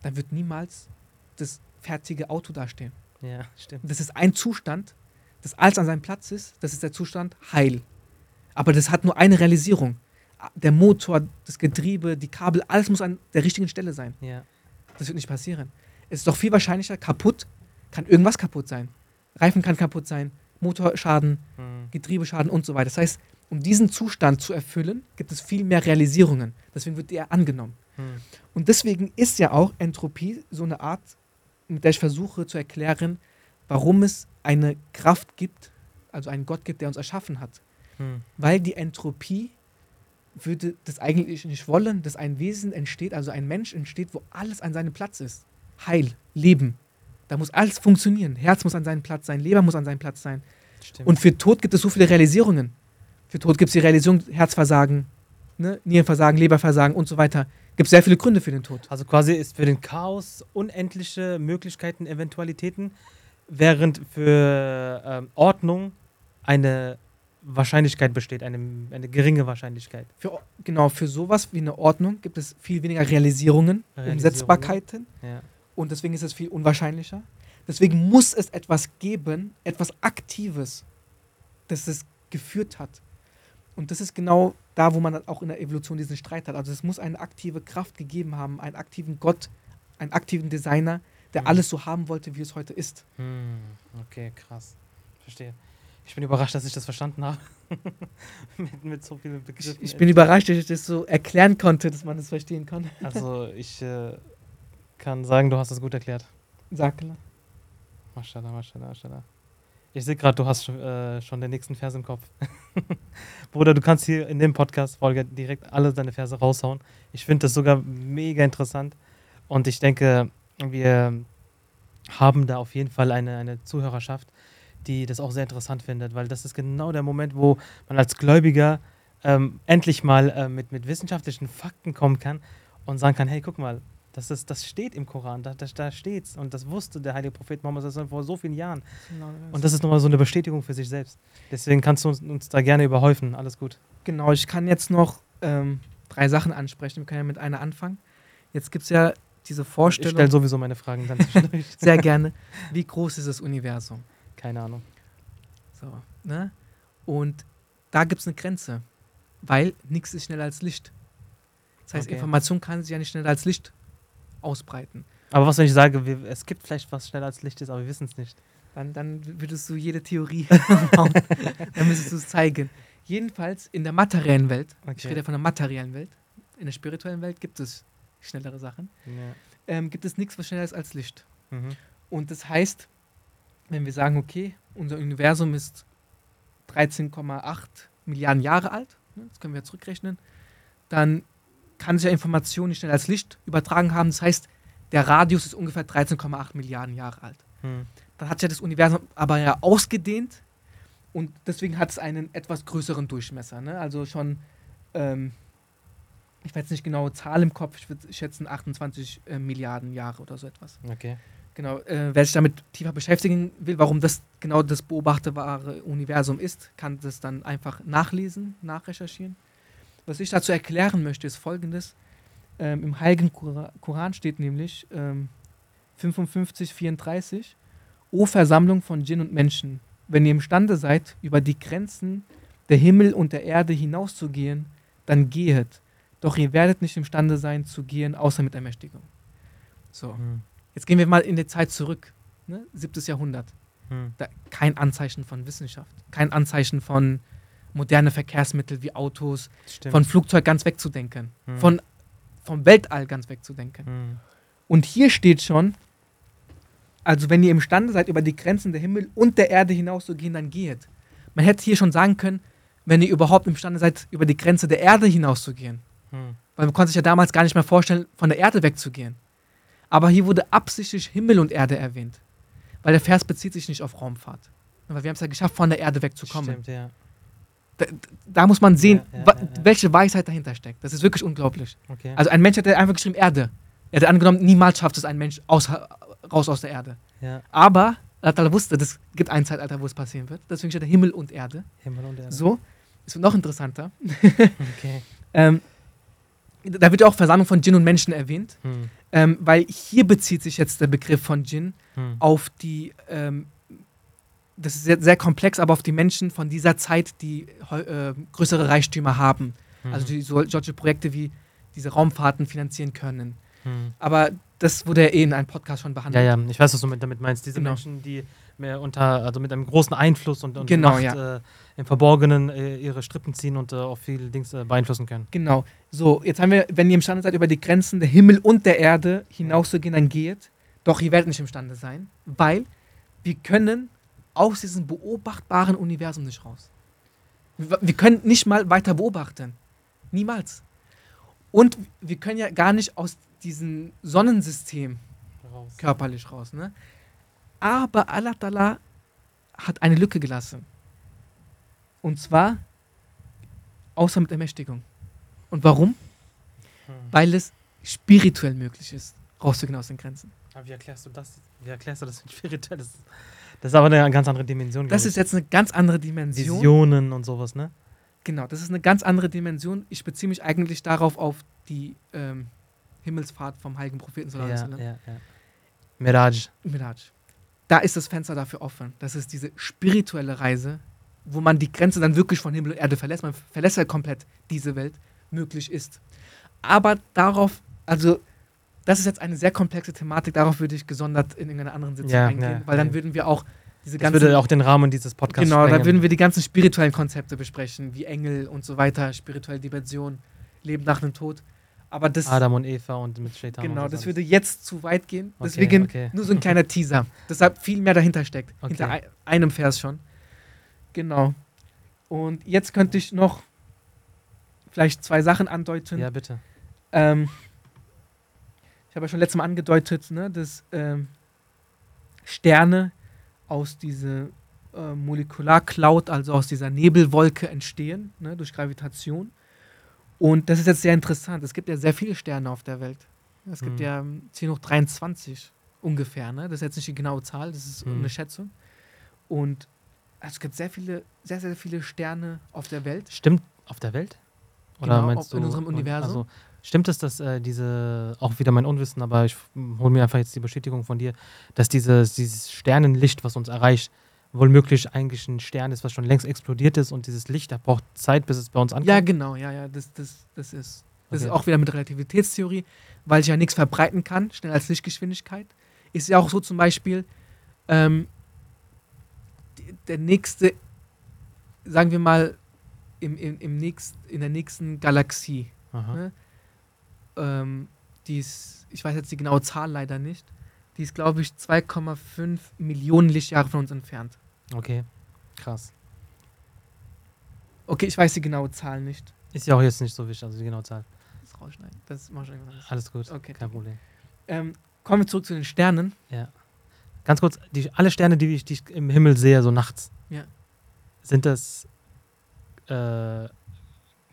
dann wird niemals das fertige Auto dastehen. Ja, stimmt. Das ist ein Zustand, das alles an seinem Platz ist, das ist der Zustand Heil. Aber das hat nur eine Realisierung. Der Motor, das Getriebe, die Kabel, alles muss an der richtigen Stelle sein. Ja. Das wird nicht passieren. Es ist doch viel wahrscheinlicher, kaputt kann irgendwas kaputt sein. Reifen kann kaputt sein, Motorschaden, Hm. Getriebeschaden und so weiter. Das heißt, um diesen Zustand zu erfüllen, gibt es viel mehr Realisierungen. Deswegen wird der angenommen. Hm. Und deswegen ist ja auch Entropie so eine Art, mit der ich versuche zu erklären, warum es eine Kraft gibt, also einen Gott gibt, der uns erschaffen hat. Hm. Weil die Entropie würde das eigentlich nicht wollen, dass ein Wesen entsteht, also ein Mensch entsteht, wo alles an seinem Platz ist. Heil, Leben. Da muss alles funktionieren. Herz muss an seinem Platz sein, Leber muss an seinem Platz sein. Stimmt. Und für Tod gibt es so viele Realisierungen. Für Tod gibt es die Realisierung Herzversagen, ne? Nierenversagen, Leberversagen und so weiter. Gibt sehr viele Gründe für den Tod. also quasi ist für den Chaos unendliche Möglichkeiten, Eventualitäten, während für ähm, Ordnung eine Wahrscheinlichkeit besteht, eine, eine geringe Wahrscheinlichkeit. Für, genau, für sowas wie eine Ordnung gibt es viel weniger Realisierungen, Realisierungen. Umsetzbarkeiten Ja. und deswegen ist es viel unwahrscheinlicher. Deswegen muss es etwas geben, etwas Aktives, das es geführt hat. Und das ist genau da, wo man auch in der Evolution diesen Streit hat. Also es muss eine aktive Kraft gegeben haben, einen aktiven Gott, einen aktiven Designer, der Mhm. alles so haben wollte, wie es heute ist. Hm. Okay, krass. Verstehe. Ich bin überrascht, dass ich das verstanden habe. mit, mit so vielen Begriffen. Ich bin überrascht, dass ich das so erklären konnte, dass man es verstehen kann. Also, ich äh, kann sagen, du hast das gut erklärt. Sag mal. Maschallah, maschallah, maschallah. Ich sehe gerade, du hast schon, äh, schon den nächsten Vers im Kopf. Bruder, du kannst hier in dem Podcast-Folge direkt alle deine Verse raushauen. Ich finde das sogar mega interessant. Und ich denke, wir haben da auf jeden Fall eine, eine Zuhörerschaft, die das auch sehr interessant findet, weil das ist genau der Moment, wo man als Gläubiger ähm, endlich mal äh, mit, mit wissenschaftlichen Fakten kommen kann und sagen kann, hey, guck mal, das, ist, das steht im Koran, da, da, da steht's. Und das wusste der heilige Prophet Mohammed vor so vielen Jahren. Und das ist nochmal so eine Bestätigung für sich selbst. Deswegen kannst du uns, uns da gerne überhäufen. Alles gut. Genau, ich kann jetzt noch ähm, drei Sachen ansprechen. Wir können ja mit einer anfangen. Jetzt gibt es ja diese Ich Vorstellung, stelle sowieso meine Fragen dann sehr gerne, wie groß ist das Universum? Keine Ahnung. So, ne? Und da gibt es eine Grenze, weil nichts ist schneller als Licht. Das heißt, Okay. Information kann sich ja nicht schneller als Licht ausbreiten. Aber was, wenn ich sage, wir, es gibt vielleicht was schneller als Licht ist, aber wir wissen es nicht. Dann, dann würdest du jede Theorie bauen. dann müsstest du es zeigen. Jedenfalls in der materiellen Welt, ich Okay. rede von der materiellen Welt, in der spirituellen Welt gibt es schnellere Sachen, Ja. ähm, gibt es nichts, was schneller ist als Licht. Mhm. Und das heißt, wenn wir sagen, okay, unser Universum ist 13,8 Milliarden Jahre alt, ne, das können wir zurückrechnen, dann kann sich ja Information nicht schneller als Licht übertragen haben. Das heißt, der Radius ist ungefähr 13,8 Milliarden Jahre alt. Hm. Dann hat sich ja das Universum aber ja ausgedehnt und deswegen hat es einen etwas größeren Durchmesser. Ne? Also schon, ähm, ich weiß nicht genaue Zahl im Kopf, ich würde schätzen 28 äh, Milliarden Jahre oder so etwas. Okay. Genau, äh, wer sich damit tiefer beschäftigen will, warum das genau das beobachtbare Universum ist, kann das dann einfach nachlesen, nachrecherchieren. Was ich dazu erklären möchte, ist folgendes. Ähm, Im Heiligen Kora- Koran steht nämlich ähm, 55, 34, O Versammlung von Djinn und Menschen, wenn ihr imstande seid, über die Grenzen der Himmel und der Erde hinauszugehen, dann gehet. Doch ihr werdet nicht imstande sein zu gehen, außer mit Ermächtigung. So. Hm. Jetzt gehen wir mal in die Zeit zurück, ne? 7. Jahrhundert. Hm. Da, kein Anzeichen von Wissenschaft, kein Anzeichen von moderne Verkehrsmittel wie Autos, Stimmt. von Flugzeug ganz wegzudenken, Hm. von vom Weltall ganz wegzudenken. Hm. Und hier steht schon, also wenn ihr imstande seid, über die Grenzen der Himmel und der Erde hinauszugehen, dann geht. Man hätte hier schon sagen können, wenn ihr überhaupt imstande seid, über die Grenze der Erde hinauszugehen. Hm. Weil man konnte sich ja damals gar nicht mehr vorstellen, von der Erde wegzugehen. Aber hier wurde absichtlich Himmel und Erde erwähnt. Weil der Vers bezieht sich nicht auf Raumfahrt. Weil wir haben es ja geschafft, von der Erde wegzukommen. Stimmt, ja. Da, da muss man sehen, Ja, ja, welche Weisheit dahinter steckt. Das ist wirklich unglaublich. Okay. Also ein Mensch hätte einfach geschrieben Erde. Er hätte angenommen, niemals schafft es ein Mensch aus, raus aus der Erde. Aber Allah wusste, das gibt ein Zeitalter, wo es passieren wird. Deswegen steht Himmel und Erde. Himmel und Erde. So, ist noch interessanter. Okay. Ähm, da wird ja auch Versammlung von Djinn und Menschen erwähnt. Hm. Ähm, weil hier bezieht sich jetzt der Begriff von Djinn Hm. auf die, ähm, das ist sehr, sehr komplex, aber auf die Menschen von dieser Zeit, die äh, größere Reichtümer haben. Hm. Also die so, solche Projekte wie diese Raumfahrten finanzieren können. Hm. Aber das wurde ja eh in einem Podcast schon Ja, behandelt. ja, ich weiß, was du mit, damit meinst. Diese Genau. Menschen, die mehr unter, also mit einem großen Einfluss und, und Genau, Macht ja. äh, im Verborgenen äh, ihre Strippen ziehen und äh, auch viel Dings äh, beeinflussen können. Genau. So, jetzt haben wir, wenn ihr imstande seid, über die Grenzen der Himmel und der Erde hinauszugehen, dann geht. Doch ihr werdet nicht imstande sein, weil wir können aus diesem beobachtbaren Universum nicht raus. Wir können nicht mal weiter beobachten. Niemals. Und wir können ja gar nicht aus diesem Sonnensystem Raus. körperlich raus. Ne? Aber Allah Ta'ala hat eine Lücke gelassen. Und zwar außer mit Ermächtigung. Und warum? Hm. Weil es spirituell möglich ist, rauszugehen aus den Grenzen. Aber wie erklärst du das? Wie erklärst du das mit spirituell? Das, das ist aber eine ganz andere Dimension. Das ist jetzt eine ganz andere Dimension. Visionen und sowas, ne? Genau, das ist eine ganz andere Dimension. Ich beziehe mich eigentlich darauf auf die ähm, Himmelsfahrt vom heiligen Propheten. Ja, ja, ja. Miraj. Miraj. Da ist das Fenster dafür offen. Das ist diese spirituelle Reise, wo man die Grenze dann wirklich von Himmel und Erde verlässt. Man verlässt ja komplett diese Welt, möglich ist. Aber darauf, also, das ist jetzt eine sehr komplexe Thematik. Darauf würde ich gesondert in irgendeiner anderen Sitzung Ja, eingehen, ja, weil dann würden wir auch diese Das ganzen. würde auch den Rahmen dieses Podcasts Genau, da sprengen. würden wir die ganzen spirituellen Konzepte besprechen, wie Engel und so weiter, spirituelle Dimension, Leben nach dem Tod. Aber das, Adam und Eva und mit Shaitan. genau, das würde jetzt zu weit gehen. Okay, Deswegen okay. nur so ein kleiner Teaser. Deshalb viel mehr dahinter steckt. Okay. Hinter ei- einem Vers schon. Genau. Und jetzt könnte ich noch vielleicht zwei Sachen andeuten. Ja, bitte. Ähm, habe ja schon letztes Mal angedeutet, ne, dass ähm, Sterne aus dieser äh, Molekularcloud, also aus dieser Nebelwolke entstehen, ne, durch Gravitation. Und das ist jetzt sehr interessant. Es gibt ja sehr viele Sterne auf der Welt. Es gibt Mhm. ja ähm, 10 hoch 23 ungefähr. Ne? Das ist jetzt nicht die genaue Zahl, das ist Mhm. eine Schätzung. Und also es gibt sehr viele, sehr, sehr viele Sterne auf der Welt. Stimmt auf der Welt? Oder Genau, meinst auf- in du, unserem und- Universum. Also, stimmt es, dass äh, diese, auch wieder mein Unwissen, aber ich hole mir einfach jetzt die Bestätigung von dir, dass dieses, dieses Sternenlicht, was uns erreicht, wohl möglich eigentlich ein Stern ist, was schon längst explodiert ist und dieses Licht, das braucht Zeit, bis es bei uns ankommt? Ja, genau, ja, ja, das, das, das ist. Das ist Okay. auch wieder mit Relativitätstheorie, weil sich ja nichts verbreiten kann, schneller als Lichtgeschwindigkeit. Ist ja auch so zum Beispiel, ähm, der nächste, sagen wir mal, im, im, im nächst, in der nächsten Galaxie, ne? Ähm, die ist, ich weiß jetzt die genaue Zahl leider nicht, die ist, glaube ich, 2,5 Millionen Lichtjahre von uns entfernt. Okay, krass. Okay, ich weiß die genaue Zahl nicht. Ist ja auch jetzt nicht so wichtig, also die genaue Zahl. Das rausschneiden. Das mach ich einfach. Alles gut, Okay. kein Problem. Ähm, kommen wir zurück zu den Sternen. Ganz kurz, die, alle Sterne, die ich, die ich im Himmel sehe, so nachts, Ja. sind das, äh,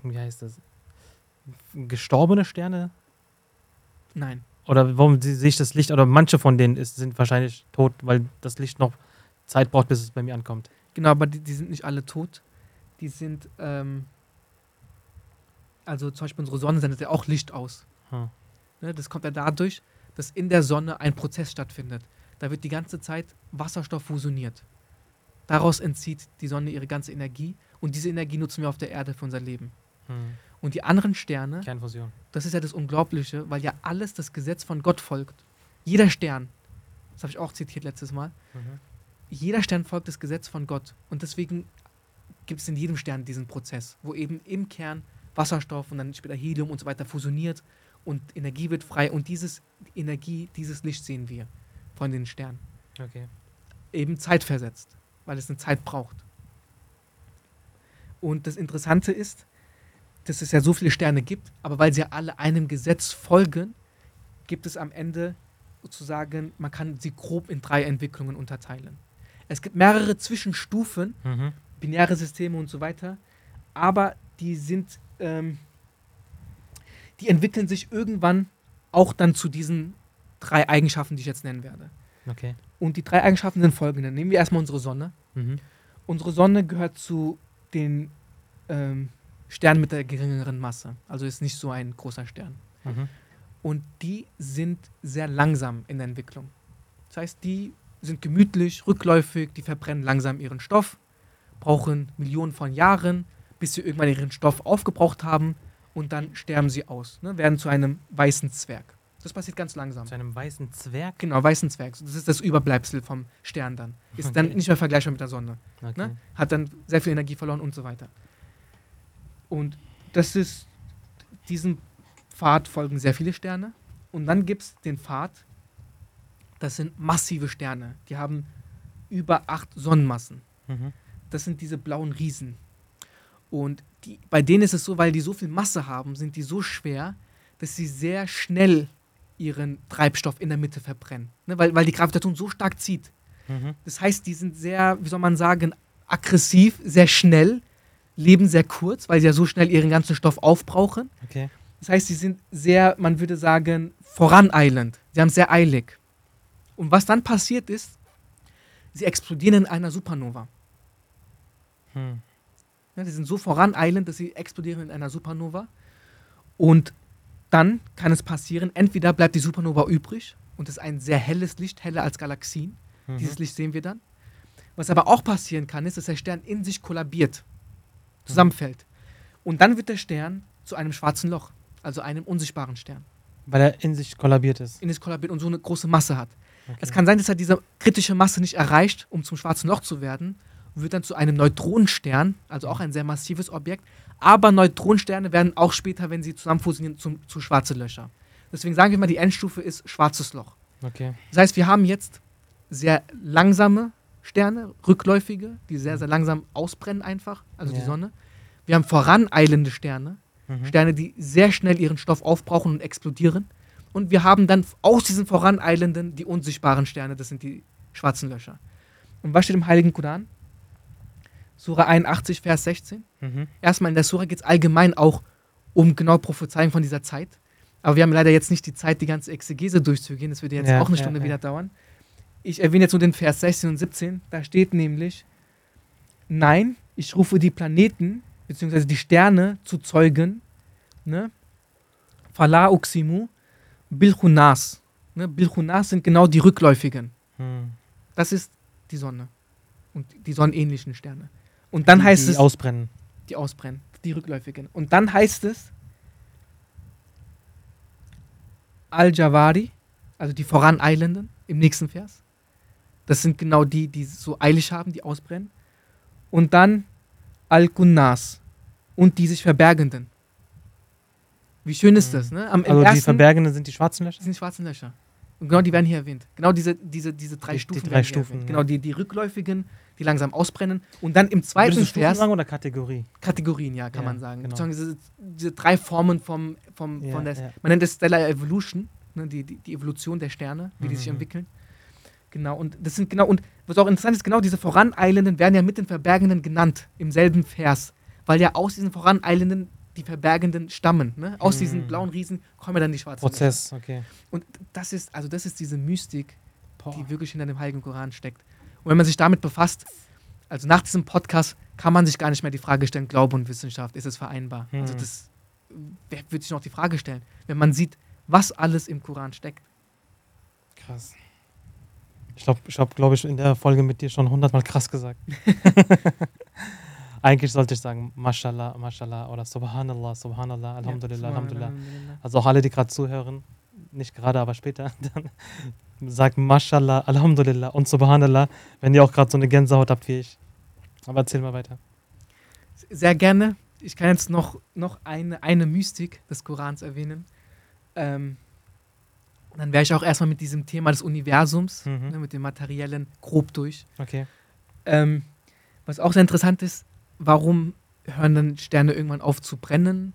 wie heißt das, gestorbene Sterne? Nein. Oder warum sehe ich das Licht? Oder manche von denen ist, sind wahrscheinlich tot, weil das Licht noch Zeit braucht, bis es bei mir ankommt. Genau, aber die, die sind nicht alle tot. Die sind, ähm, also zum Beispiel unsere Sonne sendet ja auch Licht aus. Hm. Ne, das kommt ja dadurch, dass in der Sonne ein Prozess stattfindet. Da wird die ganze Zeit Wasserstoff fusioniert. Daraus entzieht die Sonne ihre ganze Energie und diese Energie nutzen wir auf der Erde für unser Leben. Hm. Und die anderen Sterne, Kernfusion. das ist ja das Unglaubliche, weil ja alles das Gesetz von Gott folgt. Jeder Stern, das habe ich auch zitiert letztes Mal, Mhm. jeder Stern folgt das Gesetz von Gott. Und deswegen gibt es in jedem Stern diesen Prozess, wo eben im Kern Wasserstoff und dann später Helium und so weiter fusioniert und Energie wird frei. Und dieses Energie, dieses Licht sehen wir von den Sternen. Okay. Eben zeitversetzt, weil es eine Zeit braucht. Und das Interessante ist, dass es ja so viele Sterne gibt, aber weil sie ja alle einem Gesetz folgen, gibt es am Ende sozusagen, man kann sie grob in drei Entwicklungen unterteilen. Es gibt mehrere Zwischenstufen, Mhm. binäre Systeme und so weiter, aber die sind, ähm, die entwickeln sich irgendwann auch dann zu diesen drei Eigenschaften, die ich jetzt nennen werde. Okay. Und die drei Eigenschaften sind folgende. Nehmen wir erstmal unsere Sonne. Mhm. Unsere Sonne gehört zu den ähm, Sternen mit der geringeren Masse. Also ist nicht so ein großer Stern. Mhm. Und die sind sehr langsam in der Entwicklung. Das heißt, die sind gemütlich, rückläufig, die verbrennen langsam ihren Stoff, brauchen Millionen von Jahren, bis sie irgendwann ihren Stoff aufgebraucht haben und dann sterben sie aus, ne, werden zu einem weißen Zwerg. Das passiert ganz langsam. Zu einem weißen Zwerg. Genau, weißen Zwerg. Das ist das Überbleibsel vom Stern dann. Ist dann Okay. nicht mehr vergleichbar mit der Sonne. Okay. Ne? Hat dann sehr viel Energie verloren und so weiter. Und das ist, diesem Pfad folgen sehr viele Sterne. Und dann gibt es den Pfad, das sind massive Sterne. Die haben über acht Sonnenmassen. Mhm. Das sind diese blauen Riesen. Und die, bei denen ist es so, weil die so viel Masse haben, sind die so schwer, dass sie sehr schnell ihren Treibstoff in der Mitte verbrennen. Ne? Weil, weil die Gravitation so stark zieht. Mhm. Das heißt, die sind sehr, wie soll man sagen, aggressiv, sehr schnell, leben sehr kurz, weil sie ja so schnell ihren ganzen Stoff aufbrauchen. Okay. Das heißt, sie sind sehr, man würde sagen, voraneilend. Sie haben es sehr eilig. Und was dann passiert ist, sie explodieren in einer Supernova. Hm. Ja, die sind so voraneilend, dass sie explodieren in einer Supernova. Und dann kann es passieren, entweder bleibt die Supernova übrig und ist ein sehr helles Licht, heller als Galaxien. Mhm. Dieses Licht sehen wir dann. Was aber auch passieren kann, ist, dass der Stern in sich kollabiert, zusammenfällt. Und dann wird der Stern zu einem schwarzen Loch, also einem unsichtbaren Stern. Weil er in sich kollabiert ist. In sich kollabiert und so eine große Masse hat. Okay. Es kann sein, dass er diese kritische Masse nicht erreicht, um zum schwarzen Loch zu werden, wird dann zu einem Neutronenstern, also auch ein sehr massives Objekt. Aber Neutronensterne werden auch später, wenn sie zusammen fusionieren, zum, zu schwarze Löcher. Deswegen sagen wir mal, die Endstufe ist schwarzes Loch. Okay. Das heißt, wir haben jetzt sehr langsame Sterne, rückläufige, die sehr, sehr langsam ausbrennen einfach, also die Ja. Sonne. Wir haben voraneilende Sterne, Mhm. Sterne, die sehr schnell ihren Stoff aufbrauchen und explodieren. Und wir haben dann aus diesen voraneilenden die unsichtbaren Sterne, das sind die schwarzen Löcher. Und was steht im Heiligen Koran? Sura 81, Vers 16. Mhm. Erstmal in der Sura geht es allgemein auch um genau Prophezeiung von dieser Zeit. Aber wir haben leider jetzt nicht die Zeit, die ganze Exegese durchzugehen. Das würde jetzt Ja, auch eine ja, Stunde wieder dauern. Ich erwähne jetzt nur den Vers 16 und 17. Da steht nämlich: Nein, ich rufe die Planeten bzw. die Sterne zu Zeugen. Ne? Fala Uximu, Bilchunas. Ne? Bilchunas sind genau die rückläufigen. Hm. Das ist die Sonne. Und die sonnenähnlichen Sterne. Und dann Die- heißt die es Ausbrennen. die ausbrennen, die rückläufigen. Und dann heißt es Al-Jawari, also die Voraneilenden im nächsten Vers. Das sind genau die, die so eilig haben, die ausbrennen. Und dann Al-Kunnas und die sich Verbergenden. Wie schön ist Mhm. das, ne? Am, Also die ersten Verbergenden sind die schwarzen Löcher? das sind die schwarzen Löcher. Und genau die werden hier erwähnt. Genau diese, diese, diese drei Die- die Stufen. drei werden hier Stufen, erwähnt. ja. Genau, die, die rückläufigen, die langsam ausbrennen. Und dann im zweiten Würdest du Vers. sagen oder Kategorie? Kategorien, ja, kann Ja, man sagen. genau. Beziehungsweise diese, diese drei Formen vom, vom, Ja, von der, man nennt es Stellar Evolution, ne, die, die, die Evolution der Sterne, wie die sich Mhm. entwickeln. Genau, und das sind genau, und was auch interessant ist, genau diese Voraneilenden werden ja mit den Verbergenden genannt, im selben Vers. Weil ja aus diesen Voraneilenden die verbergenden Stammen. Ne? Aus diesen Hm. blauen Riesen kommen ja dann die schwarzen Prozess, okay. Löcher. Und das ist, also das ist diese Mystik, Boah. die wirklich hinter dem Heiligen Koran steckt. Und wenn man sich damit befasst, also nach diesem Podcast kann man sich gar nicht mehr die Frage stellen, Glaube und Wissenschaft, ist es vereinbar? Also Hm. das, wer würde sich noch die Frage stellen, wenn man sieht, was alles im Koran steckt. Krass. Ich glaube, ich habe, glaube ich, in der Folge mit dir schon hundertmal krass gesagt. Eigentlich sollte ich sagen, Mashallah, Mashallah oder Subhanallah, Subhanallah, Alhamdulillah, Ja, Alhamdulillah. Also auch alle, die gerade zuhören, nicht gerade, aber später, dann sagt Mashallah, Alhamdulillah und Subhanallah, wenn ihr auch gerade so eine Gänsehaut habt wie ich. Aber erzähl mal weiter. Sehr gerne. Ich kann jetzt noch, noch eine, eine Mystik des Korans erwähnen. Ähm, dann wäre ich auch erstmal mit diesem Thema des Universums, Mhm. ne, mit dem Materiellen, grob durch. Okay. Ähm, was auch sehr interessant ist, warum hören dann Sterne irgendwann auf zu brennen?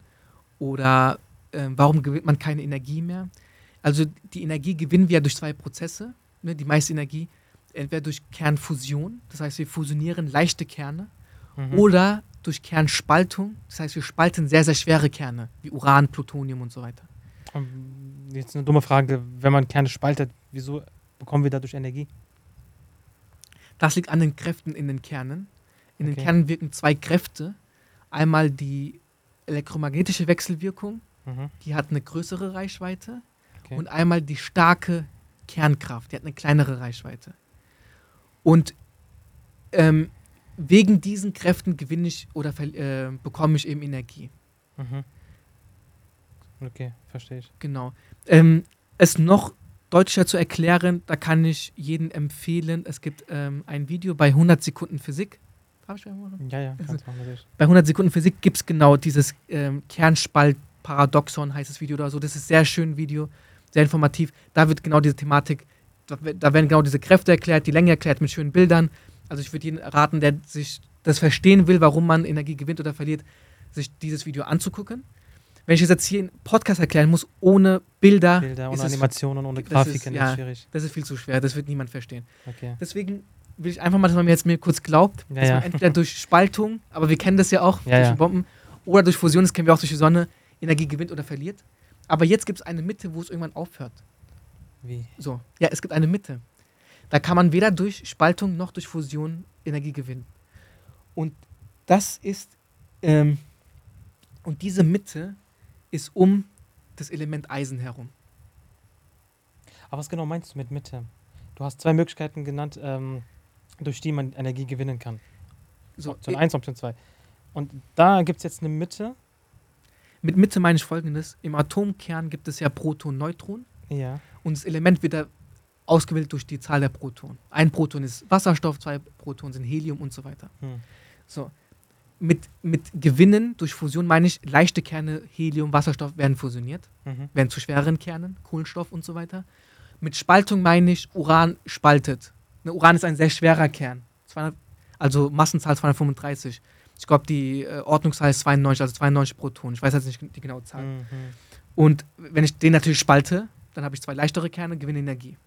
Oder ähm, warum gewinnt man keine Energie mehr? Also die Energie gewinnen wir ja durch zwei Prozesse. Ne, die meiste Energie entweder durch Kernfusion, das heißt wir fusionieren leichte Kerne, Mhm. oder durch Kernspaltung, das heißt wir spalten sehr, sehr schwere Kerne, wie Uran, Plutonium und so weiter. Ähm, Jetzt eine dumme Frage. Wenn man Kerne spaltet, wieso bekommen wir dadurch Energie? Das liegt an den Kräften in den Kernen. In den Okay. Kernen wirken zwei Kräfte. Einmal die elektromagnetische Wechselwirkung, Mhm. die hat eine größere Reichweite. Okay. Und einmal die starke Kernkraft, die hat eine kleinere Reichweite. Und ähm, wegen diesen Kräften gewinne ich oder äh, bekomme ich eben Energie. Mhm. Okay, verstehe ich. Genau. Ähm, es noch deutlicher zu erklären, da kann ich jedem empfehlen, es gibt ähm, ein Video bei 100 Sekunden Physik. Darf ich? Ja, ja, kannst machen, natürlich. Bei 100 Sekunden Physik gibt es genau dieses ähm, Kernspalt-Paradoxon, heißt das Video oder so. Das ist sehr schön Video, sehr informativ. Da wird genau diese Thematik, da, da werden genau diese Kräfte erklärt, die Länge erklärt mit schönen Bildern. Also ich würde jeden raten, der sich das verstehen will, warum man Energie gewinnt oder verliert, sich dieses Video anzugucken. Wenn ich es jetzt hier im Podcast erklären muss, ohne Bilder, Bilder, ist ohne Animationen, ohne das ist- Grafiken, das ja. ist schwierig. das ist viel zu schwer, das wird niemand verstehen. Okay. Deswegen will ich einfach mal, dass man mir jetzt mir kurz glaubt, Ja, dass ja. man entweder durch Spaltung, aber wir kennen das ja auch, Ja, durch. Bomben, oder durch Fusion, das kennen wir auch durch die Sonne, Energie gewinnt oder verliert. Aber jetzt gibt es eine Mitte, wo es irgendwann aufhört. Wie? So, ja, es gibt eine Mitte. Da kann man weder durch Spaltung noch durch Fusion Energie gewinnen. Und das ist, ähm, und diese Mitte ist um das Element Eisen herum. Aber was genau meinst du mit Mitte? Du hast zwei Möglichkeiten genannt, ähm, durch die man Energie gewinnen kann. So, Option äh, 1, Option 2. Und da gibt es jetzt eine Mitte. mit Mitte meine ich folgendes: Im Atomkern gibt es ja Proton, Neutron. Ja. Und das Element wird da ausgewählt durch die Zahl der Protonen. Ein Proton ist Wasserstoff, zwei Protonen sind Helium und so weiter. Hm. So. Mit, mit Gewinnen durch Fusion meine ich, leichte Kerne, Helium, Wasserstoff werden fusioniert, Mhm. werden zu schwereren Kernen, Kohlenstoff und so weiter. Mit Spaltung meine ich, Uran spaltet. Ne, Uran ist ein sehr schwerer Kern. 200, also Massenzahl 235. Ich glaube, die äh, Ordnungszahl ist 92, also 92 Protonen. Ich weiß jetzt nicht die genaue Zahl. Mhm. Und wenn ich den natürlich spalte, dann habe ich zwei leichtere Kerne, gewinne Energie.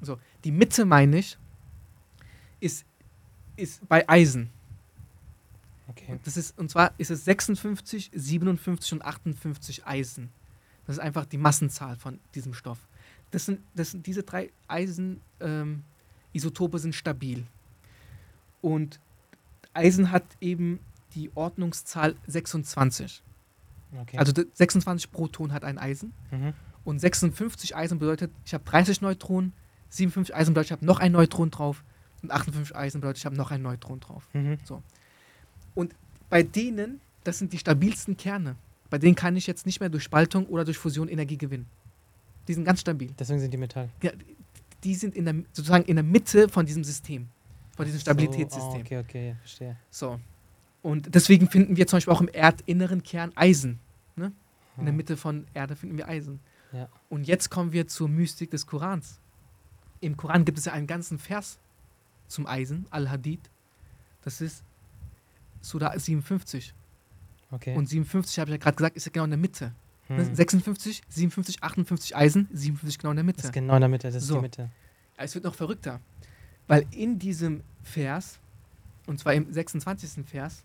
So, die Mitte, meine ich, ist, ist bei Eisen. Okay. Das ist, und zwar ist es 56, 57 und 58 Eisen. Das ist einfach die Massenzahl von diesem Stoff. Das sind, das sind diese drei Eisen-Isotope ähm, sind stabil. Und Eisen hat eben die Ordnungszahl 26. okay. Also d- 26 Proton hat ein Eisen. mhm. Und 56 Eisen bedeutet, ich habe 30 Neutronen, 57 Eisen bedeutet, ich habe noch ein Neutron drauf und 58 Eisen bedeutet, ich habe noch ein Neutron drauf. Mhm. Bei denen, das sind die stabilsten Kerne. Bei denen kann ich jetzt nicht mehr durch Spaltung oder durch Fusion Energie gewinnen. Die sind ganz stabil. Deswegen sind die Metall. Ja, die sind in der, sozusagen in der Mitte von diesem System, von diesem Stabilitätssystem. So, oh, okay, okay, ja, verstehe. So. Und deswegen finden wir zum Beispiel auch im erdinneren Kern Eisen. Ne? In der Ah. Mitte von Erde finden wir Eisen. Ja. Und jetzt kommen wir zur Mystik des Korans. Im Koran gibt es ja einen ganzen Vers zum Eisen, Al-Hadid. Das ist Surah 57. Okay. Und 57, habe ich ja gerade gesagt, ist ja genau in der Mitte. Hm. 56, 57, 58 Eisen, 57 genau in der Das Mitte. ist genau in der Mitte, das ist So. die Mitte. Es wird noch verrückter. Weil in diesem Vers, und zwar im 26. Vers,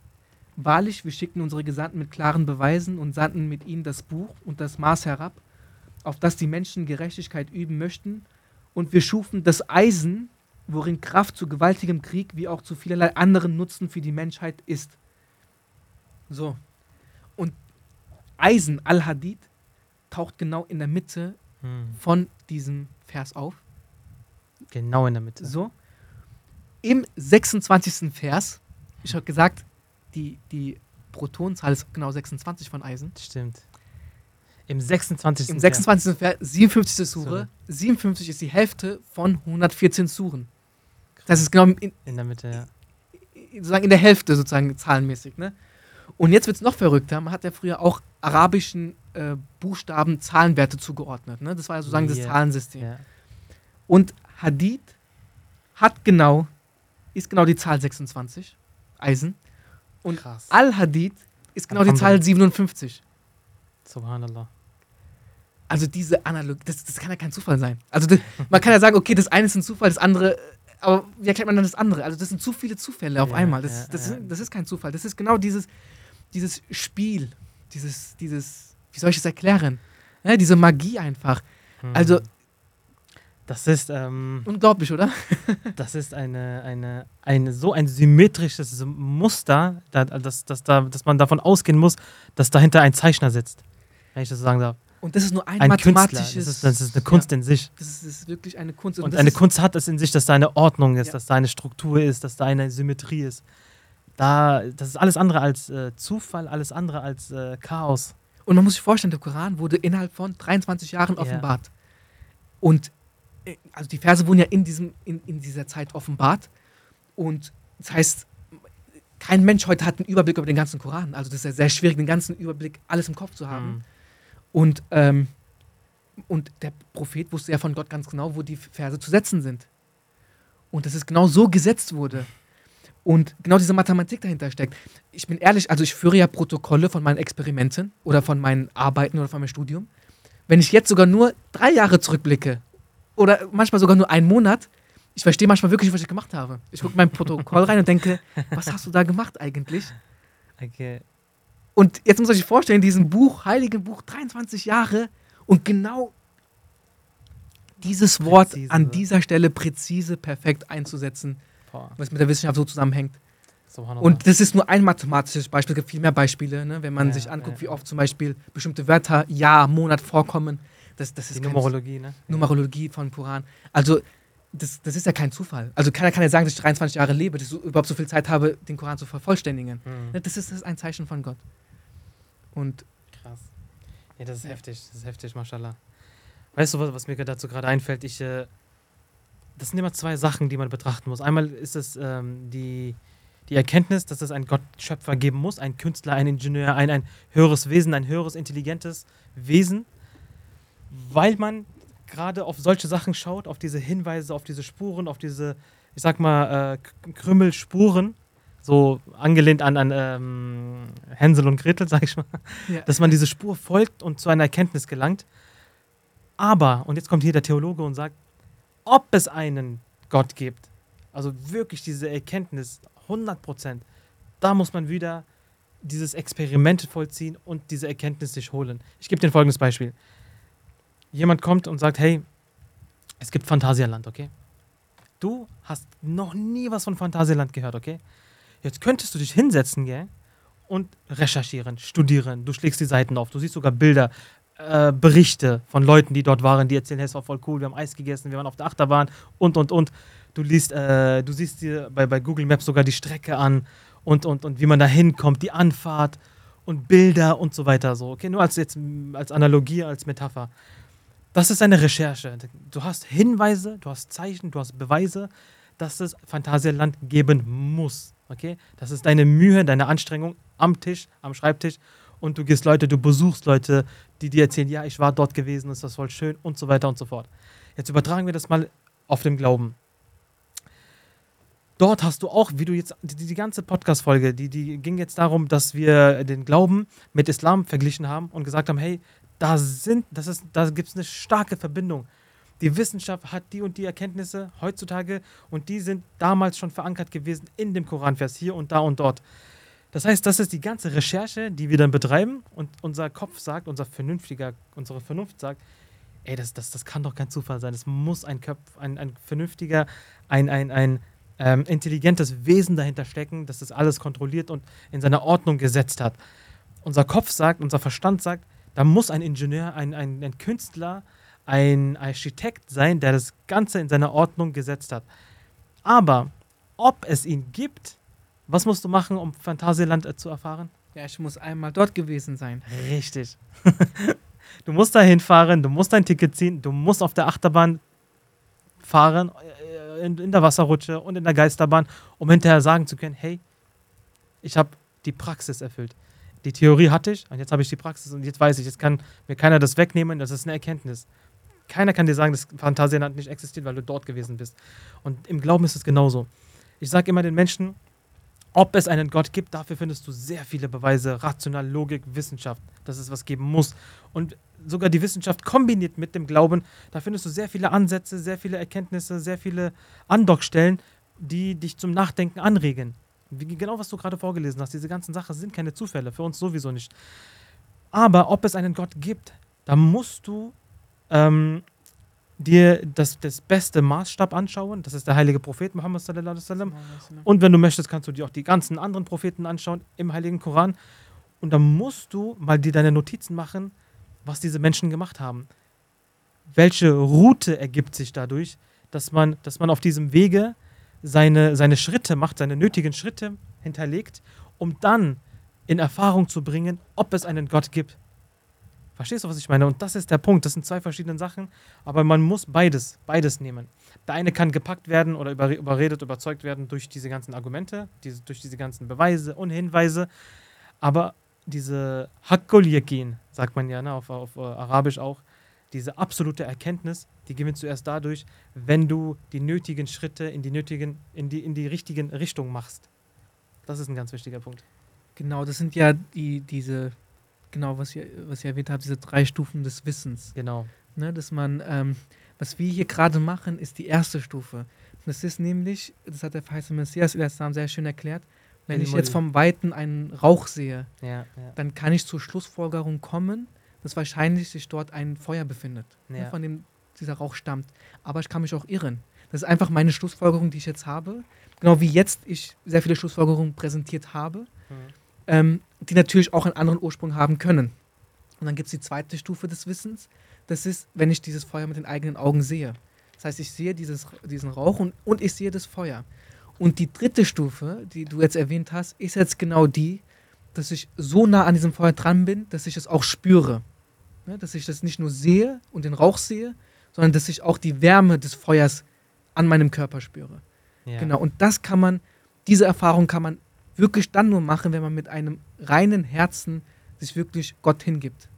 Wahrlich, wir schickten unsere Gesandten mit klaren Beweisen und sandten mit ihnen das Buch und das Maß herab, auf das die Menschen Gerechtigkeit üben möchten. Und wir schufen das Eisen, worin Kraft zu gewaltigem Krieg wie auch zu vielerlei anderen Nutzen für die Menschheit ist. So. Und Eisen, Al-Hadid, taucht genau in der Mitte Hm. von diesem Vers auf. Genau in der Mitte. So. Im 26. Vers, ich habe gesagt, die, die Protonenzahl ist genau 26 von Eisen. Stimmt. Im 26. Im 26. Vers, 57. Sure. Sure. 57 ist die Hälfte von 114 Suren. Das ist genau in, In der Mitte, ja. sozusagen in der Hälfte sozusagen zahlenmäßig. Ne? Und jetzt wird es noch verrückter. Man hat ja früher auch arabischen äh, Buchstaben Zahlenwerte zugeordnet. Ne? Das war ja sozusagen das Ja. Zahlensystem. ja. Und Hadid hat genau, ist genau die Zahl 26, Eisen. Und. Al-Hadid ist genau die Zahl Alhamdulillah. 57. Subhanallah. Also diese Analogie, das, das kann ja kein Zufall sein. Also das, man kann ja sagen, okay, das eine ist ein Zufall, das andere, äh, aber wie erklärt man dann das andere? Also das sind zu viele Zufälle auf Ja, einmal. Das, ja, das, ja. Ist, das ist kein Zufall. Das ist genau dieses, dieses Spiel, dieses, dieses, wie soll ich das erklären? Ja, diese Magie einfach. Hm. Also- Das ist, ähm, Unglaublich, oder? das ist eine, eine, eine, so ein symmetrisches Muster, da, dass, dass, da, dass man davon ausgehen muss, dass dahinter ein Zeichner sitzt. Wenn ich das so sagen darf. Und das ist nur ein, Ein Künstler. mathematisches. Das ist, das ist eine Kunst in sich. Ja, das, ist, das ist wirklich eine Kunst. Und das eine Kunst hat es in sich, dass da eine Ordnung ist, Ja. dass da eine Struktur ist, dass da eine Symmetrie ist. Da, das ist alles andere als äh, Zufall, alles andere als äh, Chaos. Und man muss sich vorstellen, der Koran wurde innerhalb von 23 Jahren Ja. offenbart. Und äh, also die Verse wurden ja in, diesem, in, in dieser Zeit offenbart. Und das heißt, kein Mensch heute hat einen Überblick über den ganzen Koran. Also das ist ja sehr schwierig, den ganzen Überblick, alles im Kopf zu haben. Hm. Und, ähm, und der Prophet wusste ja von Gott ganz genau, wo die Verse zu setzen sind. Und dass es genau so gesetzt wurde. Und genau diese Mathematik dahinter steckt. Ich bin ehrlich, also ich führe ja Protokolle von meinen Experimenten oder von meinen Arbeiten oder von meinem Studium. Wenn ich jetzt sogar nur drei Jahre zurückblicke oder manchmal sogar nur einen Monat, ich verstehe manchmal wirklich, was ich gemacht habe. Ich gucke mein Protokoll rein und denke, was hast du da gemacht eigentlich? Okay. Und jetzt muss man sich vorstellen, in diesem Buch, Heiligen Buch, 23 Jahre und genau dieses Wort Präzise, an so. dieser Stelle präzise, perfekt einzusetzen, Boah. was mit der Wissenschaft so zusammenhängt. Und das ist nur ein mathematisches Beispiel, es gibt viel mehr Beispiele, ne? wenn man Ja, sich anguckt, ja. wie oft zum Beispiel bestimmte Wörter Jahr, Monat vorkommen. Das, das ist Numerologie, ne? Numerologie von Puran. Also, das, das ist ja kein Zufall. Also, keiner kann ja sagen, dass ich 23 Jahre lebe, dass ich so, überhaupt so viel Zeit habe, den Koran zu vervollständigen. Hm. Ne, Das ist, das ist ein Zeichen von Gott. Und Krass. Ja, das ist heftig, das ist heftig, mashallah. Weißt du, was, was mir dazu gerade einfällt? Ich, äh, das sind immer zwei Sachen, die man betrachten muss. Einmal ist es ähm, die, die Erkenntnis, dass es einen Gottschöpfer geben muss, einen Künstler, einen Ingenieur, ein, ein höheres Wesen, ein höheres, intelligentes Wesen, weil man gerade auf solche Sachen schaut, auf diese Hinweise, auf diese Spuren, auf diese, ich sag mal, äh, Krümmelspuren, so angelehnt an, an ähm, Hänsel und Gretel, sag ich mal ja, dass man diese Spur folgt und zu einer Erkenntnis gelangt. Aber, und jetzt kommt hier der Theologe und sagt, ob es einen Gott gibt, also wirklich diese Erkenntnis, 100 Prozent, da muss man wieder dieses Experiment vollziehen und diese Erkenntnis sich holen. Ich gebe dir folgendes Beispiel. Jemand kommt und sagt, hey, es gibt Phantasialand, okay? Du hast noch nie was von Phantasialand gehört, okay? Jetzt könntest du dich hinsetzen, gell? und recherchieren, studieren. Du schlägst die Seiten auf, du siehst sogar Bilder, äh, Berichte von Leuten, die dort waren, die erzählen, hey, es war voll cool, wir haben Eis gegessen, wir waren auf der Achterbahn und, und, und. Du liest, äh, du siehst dir bei, bei Google Maps sogar die Strecke an und, und, und wie man da hinkommt, die Anfahrt und Bilder und so weiter. So, okay, nur als jetzt als Analogie, als Metapher. Das ist eine Recherche. Du hast Hinweise, du hast Zeichen, du hast Beweise, dass es Phantasialand geben muss. Okay? Das ist deine Mühe, deine Anstrengung am Tisch, am Schreibtisch. Und du gehst Leute, du besuchst Leute, die dir erzählen, ja, ich war dort gewesen, ist das voll schön und so weiter und so fort. Jetzt übertragen wir das mal auf den Glauben. Dort hast du auch, wie du jetzt, die, die ganze Podcast-Folge, die, die ging jetzt darum, dass wir den Glauben mit Islam verglichen haben und gesagt haben, hey, da sind, das ist, da gibt es eine starke Verbindung. Die Wissenschaft hat die und die Erkenntnisse heutzutage und die sind damals schon verankert gewesen in dem Koranvers hier und da und dort. Das heißt, das ist die ganze Recherche, die wir dann betreiben und unser Kopf sagt, unser vernünftiger, unsere Vernunft sagt, ey, das, das, das kann doch kein Zufall sein. Es muss ein Köpf, ein, ein vernünftiger, ein, ein, ein ähm, intelligentes Wesen dahinter stecken, das das alles kontrolliert und in seine Ordnung gesetzt hat. Unser Kopf sagt, unser Verstand sagt, da muss ein Ingenieur, ein, ein, ein Künstler, ein Architekt sein, der das Ganze in seine Ordnung gesetzt hat. Aber ob es ihn gibt, was musst du machen, um Phantasialand äh, zu erfahren? Ja, ich muss einmal dort gewesen sein. Richtig. du musst da hinfahren, du musst dein Ticket ziehen, du musst auf der Achterbahn fahren, äh, in, in der Wasserrutsche und in der Geisterbahn, um hinterher sagen zu können, hey, ich habe die Praxis erfüllt. Die Theorie hatte ich und jetzt habe ich die Praxis und jetzt weiß ich, jetzt kann mir keiner das wegnehmen, das ist eine Erkenntnis. Keiner kann dir sagen, dass Phantasialand nicht existiert, weil du dort gewesen bist. Und im Glauben ist es genauso. Ich sage immer den Menschen, ob es einen Gott gibt, dafür findest du sehr viele Beweise, rational, Logik, Wissenschaft, dass es was geben muss. Und sogar die Wissenschaft kombiniert mit dem Glauben, da findest du sehr viele Ansätze, sehr viele Erkenntnisse, sehr viele Andockstellen, die dich zum Nachdenken anregen. Wie, genau, was du gerade vorgelesen hast, diese ganzen Sachen sind keine Zufälle, für uns sowieso nicht. Aber ob es einen Gott gibt, da musst du ähm, dir das, das beste Maßstab anschauen. Das ist der heilige Prophet Muhammad sallallahu alaihi wasallam. Und wenn du möchtest, kannst du dir auch die ganzen anderen Propheten anschauen im heiligen Koran. Und dann musst du mal dir deine Notizen machen, was diese Menschen gemacht haben. Welche Route ergibt sich dadurch, dass man, dass man auf diesem Wege seine, seine Schritte macht, seine nötigen Schritte hinterlegt, um dann in Erfahrung zu bringen, ob es einen Gott gibt. Verstehst du, was ich meine? Und das ist der Punkt. Das sind zwei verschiedene Sachen, aber man muss beides, beides nehmen. Der eine kann gepackt werden oder überredet, überzeugt werden durch diese ganzen Argumente, diese, durch diese ganzen Beweise und Hinweise. Aber diese Hakkul Yakin, sagt man ja ne, auf, auf uh, Arabisch auch, diese absolute Erkenntnis, die gewinnst du erst dadurch, wenn du die nötigen Schritte in die nötigen, in die, in die richtigen Richtung machst. Das ist ein ganz wichtiger Punkt. Genau, das sind ja die, diese genau, was ihr, was ihr erwähnt habt, diese drei Stufen des Wissens. Genau. Ne, dass man, ähm, was wir hier gerade machen, ist die erste Stufe. Das ist nämlich, das hat der verheißene Messias Islam sehr schön erklärt, wenn ich jetzt vom Weiten einen Rauch sehe, ja, ja. dann kann ich zur Schlussfolgerung kommen, dass wahrscheinlich sich dort ein Feuer befindet, ne, ja. ne, von dem dieser Rauch stammt. Aber ich kann mich auch irren. Das ist einfach meine Schlussfolgerung, die ich jetzt habe. Genau wie jetzt ich sehr viele Schlussfolgerungen präsentiert habe. Mhm ähm, die natürlich auch einen anderen Ursprung haben können. Und dann gibt es die zweite Stufe des Wissens. Das ist, wenn ich dieses Feuer mit den eigenen Augen sehe. Das heißt, ich sehe dieses, diesen Rauch und, und ich sehe das Feuer. Und die dritte Stufe, die du jetzt erwähnt hast, ist jetzt genau die, dass ich so nah an diesem Feuer dran bin, dass ich es auch spüre. Ja, dass ich das nicht nur sehe und den Rauch sehe, sondern dass ich auch die Wärme des Feuers an meinem Körper spüre. Ja. Genau. Und das kann man, diese Erfahrung kann man wirklich dann nur machen, wenn man mit einem reinen Herzen sich wirklich Gott hingibt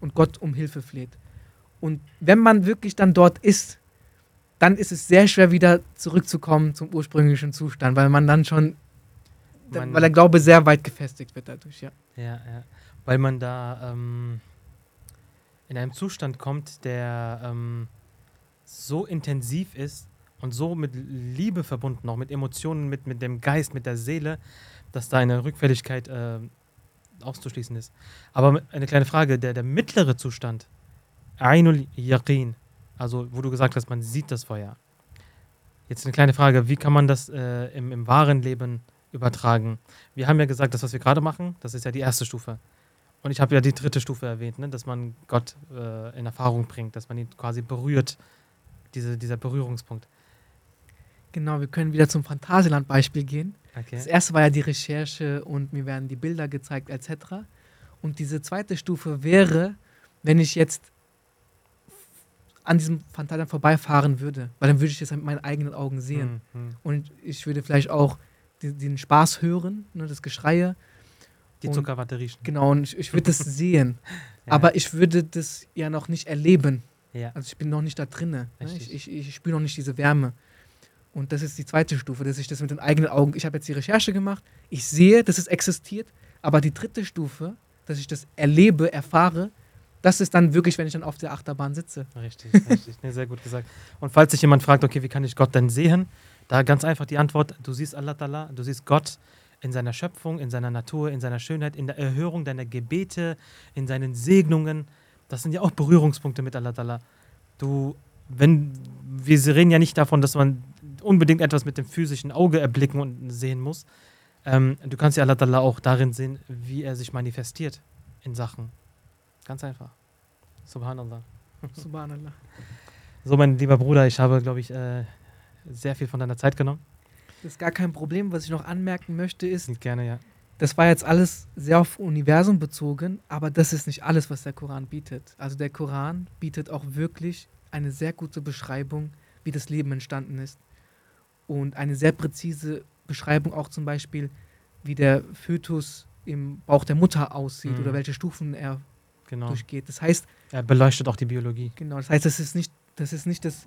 und Gott um Hilfe fleht. Und wenn man wirklich dann dort ist, dann ist es sehr schwer wieder zurückzukommen zum ursprünglichen Zustand, weil man dann schon, man, weil der Glaube sehr weit gefestigt wird dadurch, ja. Ja, ja. Weil man da ähm, in einem Zustand kommt, der ähm, so intensiv ist, und so mit Liebe verbunden, auch mit Emotionen, mit, mit dem Geist, mit der Seele, dass da eine Rückfälligkeit äh, auszuschließen ist. Aber eine kleine Frage, der, der mittlere Zustand, Ainul Yaqin, also wo du gesagt hast, man sieht das Feuer. Jetzt eine kleine Frage, wie kann man das äh, im, im wahren Leben übertragen? Wir haben ja gesagt, das, was wir gerade machen, das ist ja die erste Stufe. Und ich habe ja die dritte Stufe erwähnt, ne? dass man Gott äh, in Erfahrung bringt, dass man ihn quasi berührt, diese, dieser Berührungspunkt. Genau, wir können wieder zum Phantasialand-Beispiel gehen. Okay. Das erste war ja die Recherche und mir werden die Bilder gezeigt etc. Und diese zweite Stufe wäre, wenn ich jetzt an diesem Phantasialand vorbeifahren würde, weil dann würde ich es mit meinen eigenen Augen sehen. Mhm. Und ich würde vielleicht auch die, den Spaß hören, ne, das Geschreie. Die Zuckerwatte riechen. Genau, und ich, ich würde das sehen. ja. Aber ich würde das ja noch nicht erleben. Ja. Also ich bin noch nicht da drinne. Ne? Ich, ich, ich spüre noch nicht diese Wärme. Und das ist die zweite Stufe, dass ich das mit den eigenen Augen, ich habe jetzt die Recherche gemacht, ich sehe, dass es existiert, aber die dritte Stufe, dass ich das erlebe, erfahre, das ist dann wirklich, wenn ich dann auf der Achterbahn sitze. Richtig, richtig. Nee, sehr gut gesagt. Und falls sich jemand fragt, okay, wie kann ich Gott denn sehen? Da ganz einfach die Antwort, du siehst Allah Ta'ala, du siehst Gott in seiner Schöpfung, in seiner Natur, in seiner Schönheit, in der Erhörung deiner Gebete, in seinen Segnungen. Das sind ja auch Berührungspunkte mit Allah Ta'ala. Du, wenn, wir reden ja nicht davon, dass man unbedingt etwas mit dem physischen Auge erblicken und sehen muss. Ähm, du kannst ja Allah auch darin sehen, wie er sich manifestiert in Sachen. Ganz einfach. Subhanallah. Subhanallah. So, mein lieber Bruder, ich habe, glaube ich, äh, sehr viel von deiner Zeit genommen. Das ist gar kein Problem. Was ich noch anmerken möchte, ist, Gerne, ja. das war jetzt alles sehr auf Universum bezogen, aber das ist nicht alles, was der Koran bietet. Also der Koran bietet auch wirklich eine sehr gute Beschreibung, wie das Leben entstanden ist. Und eine sehr präzise Beschreibung auch zum Beispiel, wie der Fötus im Bauch der Mutter aussieht Mhm. oder welche Stufen er Genau. durchgeht. Das heißt, Er beleuchtet auch die Biologie. Genau, das heißt, das ist nicht das, ist nicht das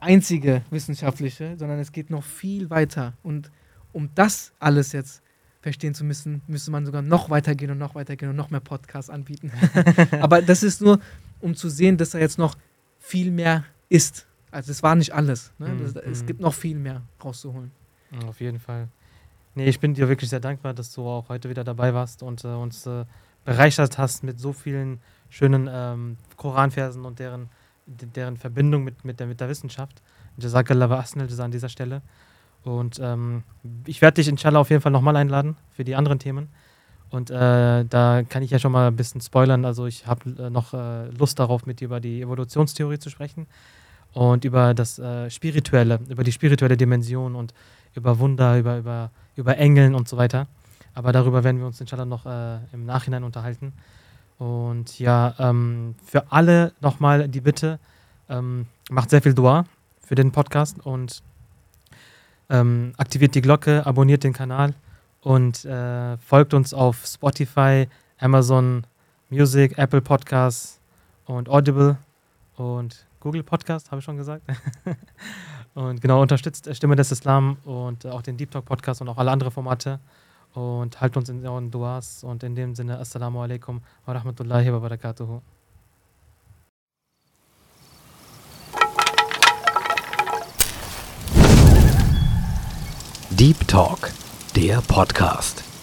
einzige Wissenschaftliche, sondern es geht noch viel weiter. Und um das alles jetzt verstehen zu müssen, müsste man sogar noch weitergehen und noch weitergehen und noch mehr Podcasts anbieten. Aber das ist nur, um zu sehen, dass da jetzt noch viel mehr ist. Also es war nicht alles. Ne? Mhm, Das, es mhm. gibt noch viel mehr rauszuholen. Auf jeden Fall. Nee, ich bin dir wirklich sehr dankbar, dass du auch heute wieder dabei warst und äh, uns äh, bereichert hast mit so vielen schönen ähm, Koranversen und deren, de- deren Verbindung mit, mit, der, mit der Wissenschaft. Jazakallah wa Jazaa an dieser Stelle. Und ähm, ich werde dich inshallah auf jeden Fall nochmal einladen für die anderen Themen. Und äh, da kann ich ja schon mal ein bisschen spoilern. Also ich habe äh, noch äh, Lust darauf, mit dir über die Evolutionstheorie zu sprechen und über das äh, Spirituelle, über die spirituelle Dimension und über Wunder, über, über, über Engeln und so weiter. Aber darüber werden wir uns inshallah noch äh, im Nachhinein unterhalten. Und ja, ähm, für alle nochmal die Bitte, ähm, macht sehr viel Dua für den Podcast und ähm, aktiviert die Glocke, abonniert den Kanal und äh, folgt uns auf Spotify, Amazon Music, Apple Podcasts und Audible und Google Podcast, habe ich schon gesagt. und genau, unterstützt äh, Stimme des Islam und äh, auch den Deep Talk Podcast und auch alle anderen Formate. Und haltet uns in euren Duas. Und in dem Sinne, Assalamu alaikum wa rahmatullahi wa barakatuhu. Deep Talk, der Podcast.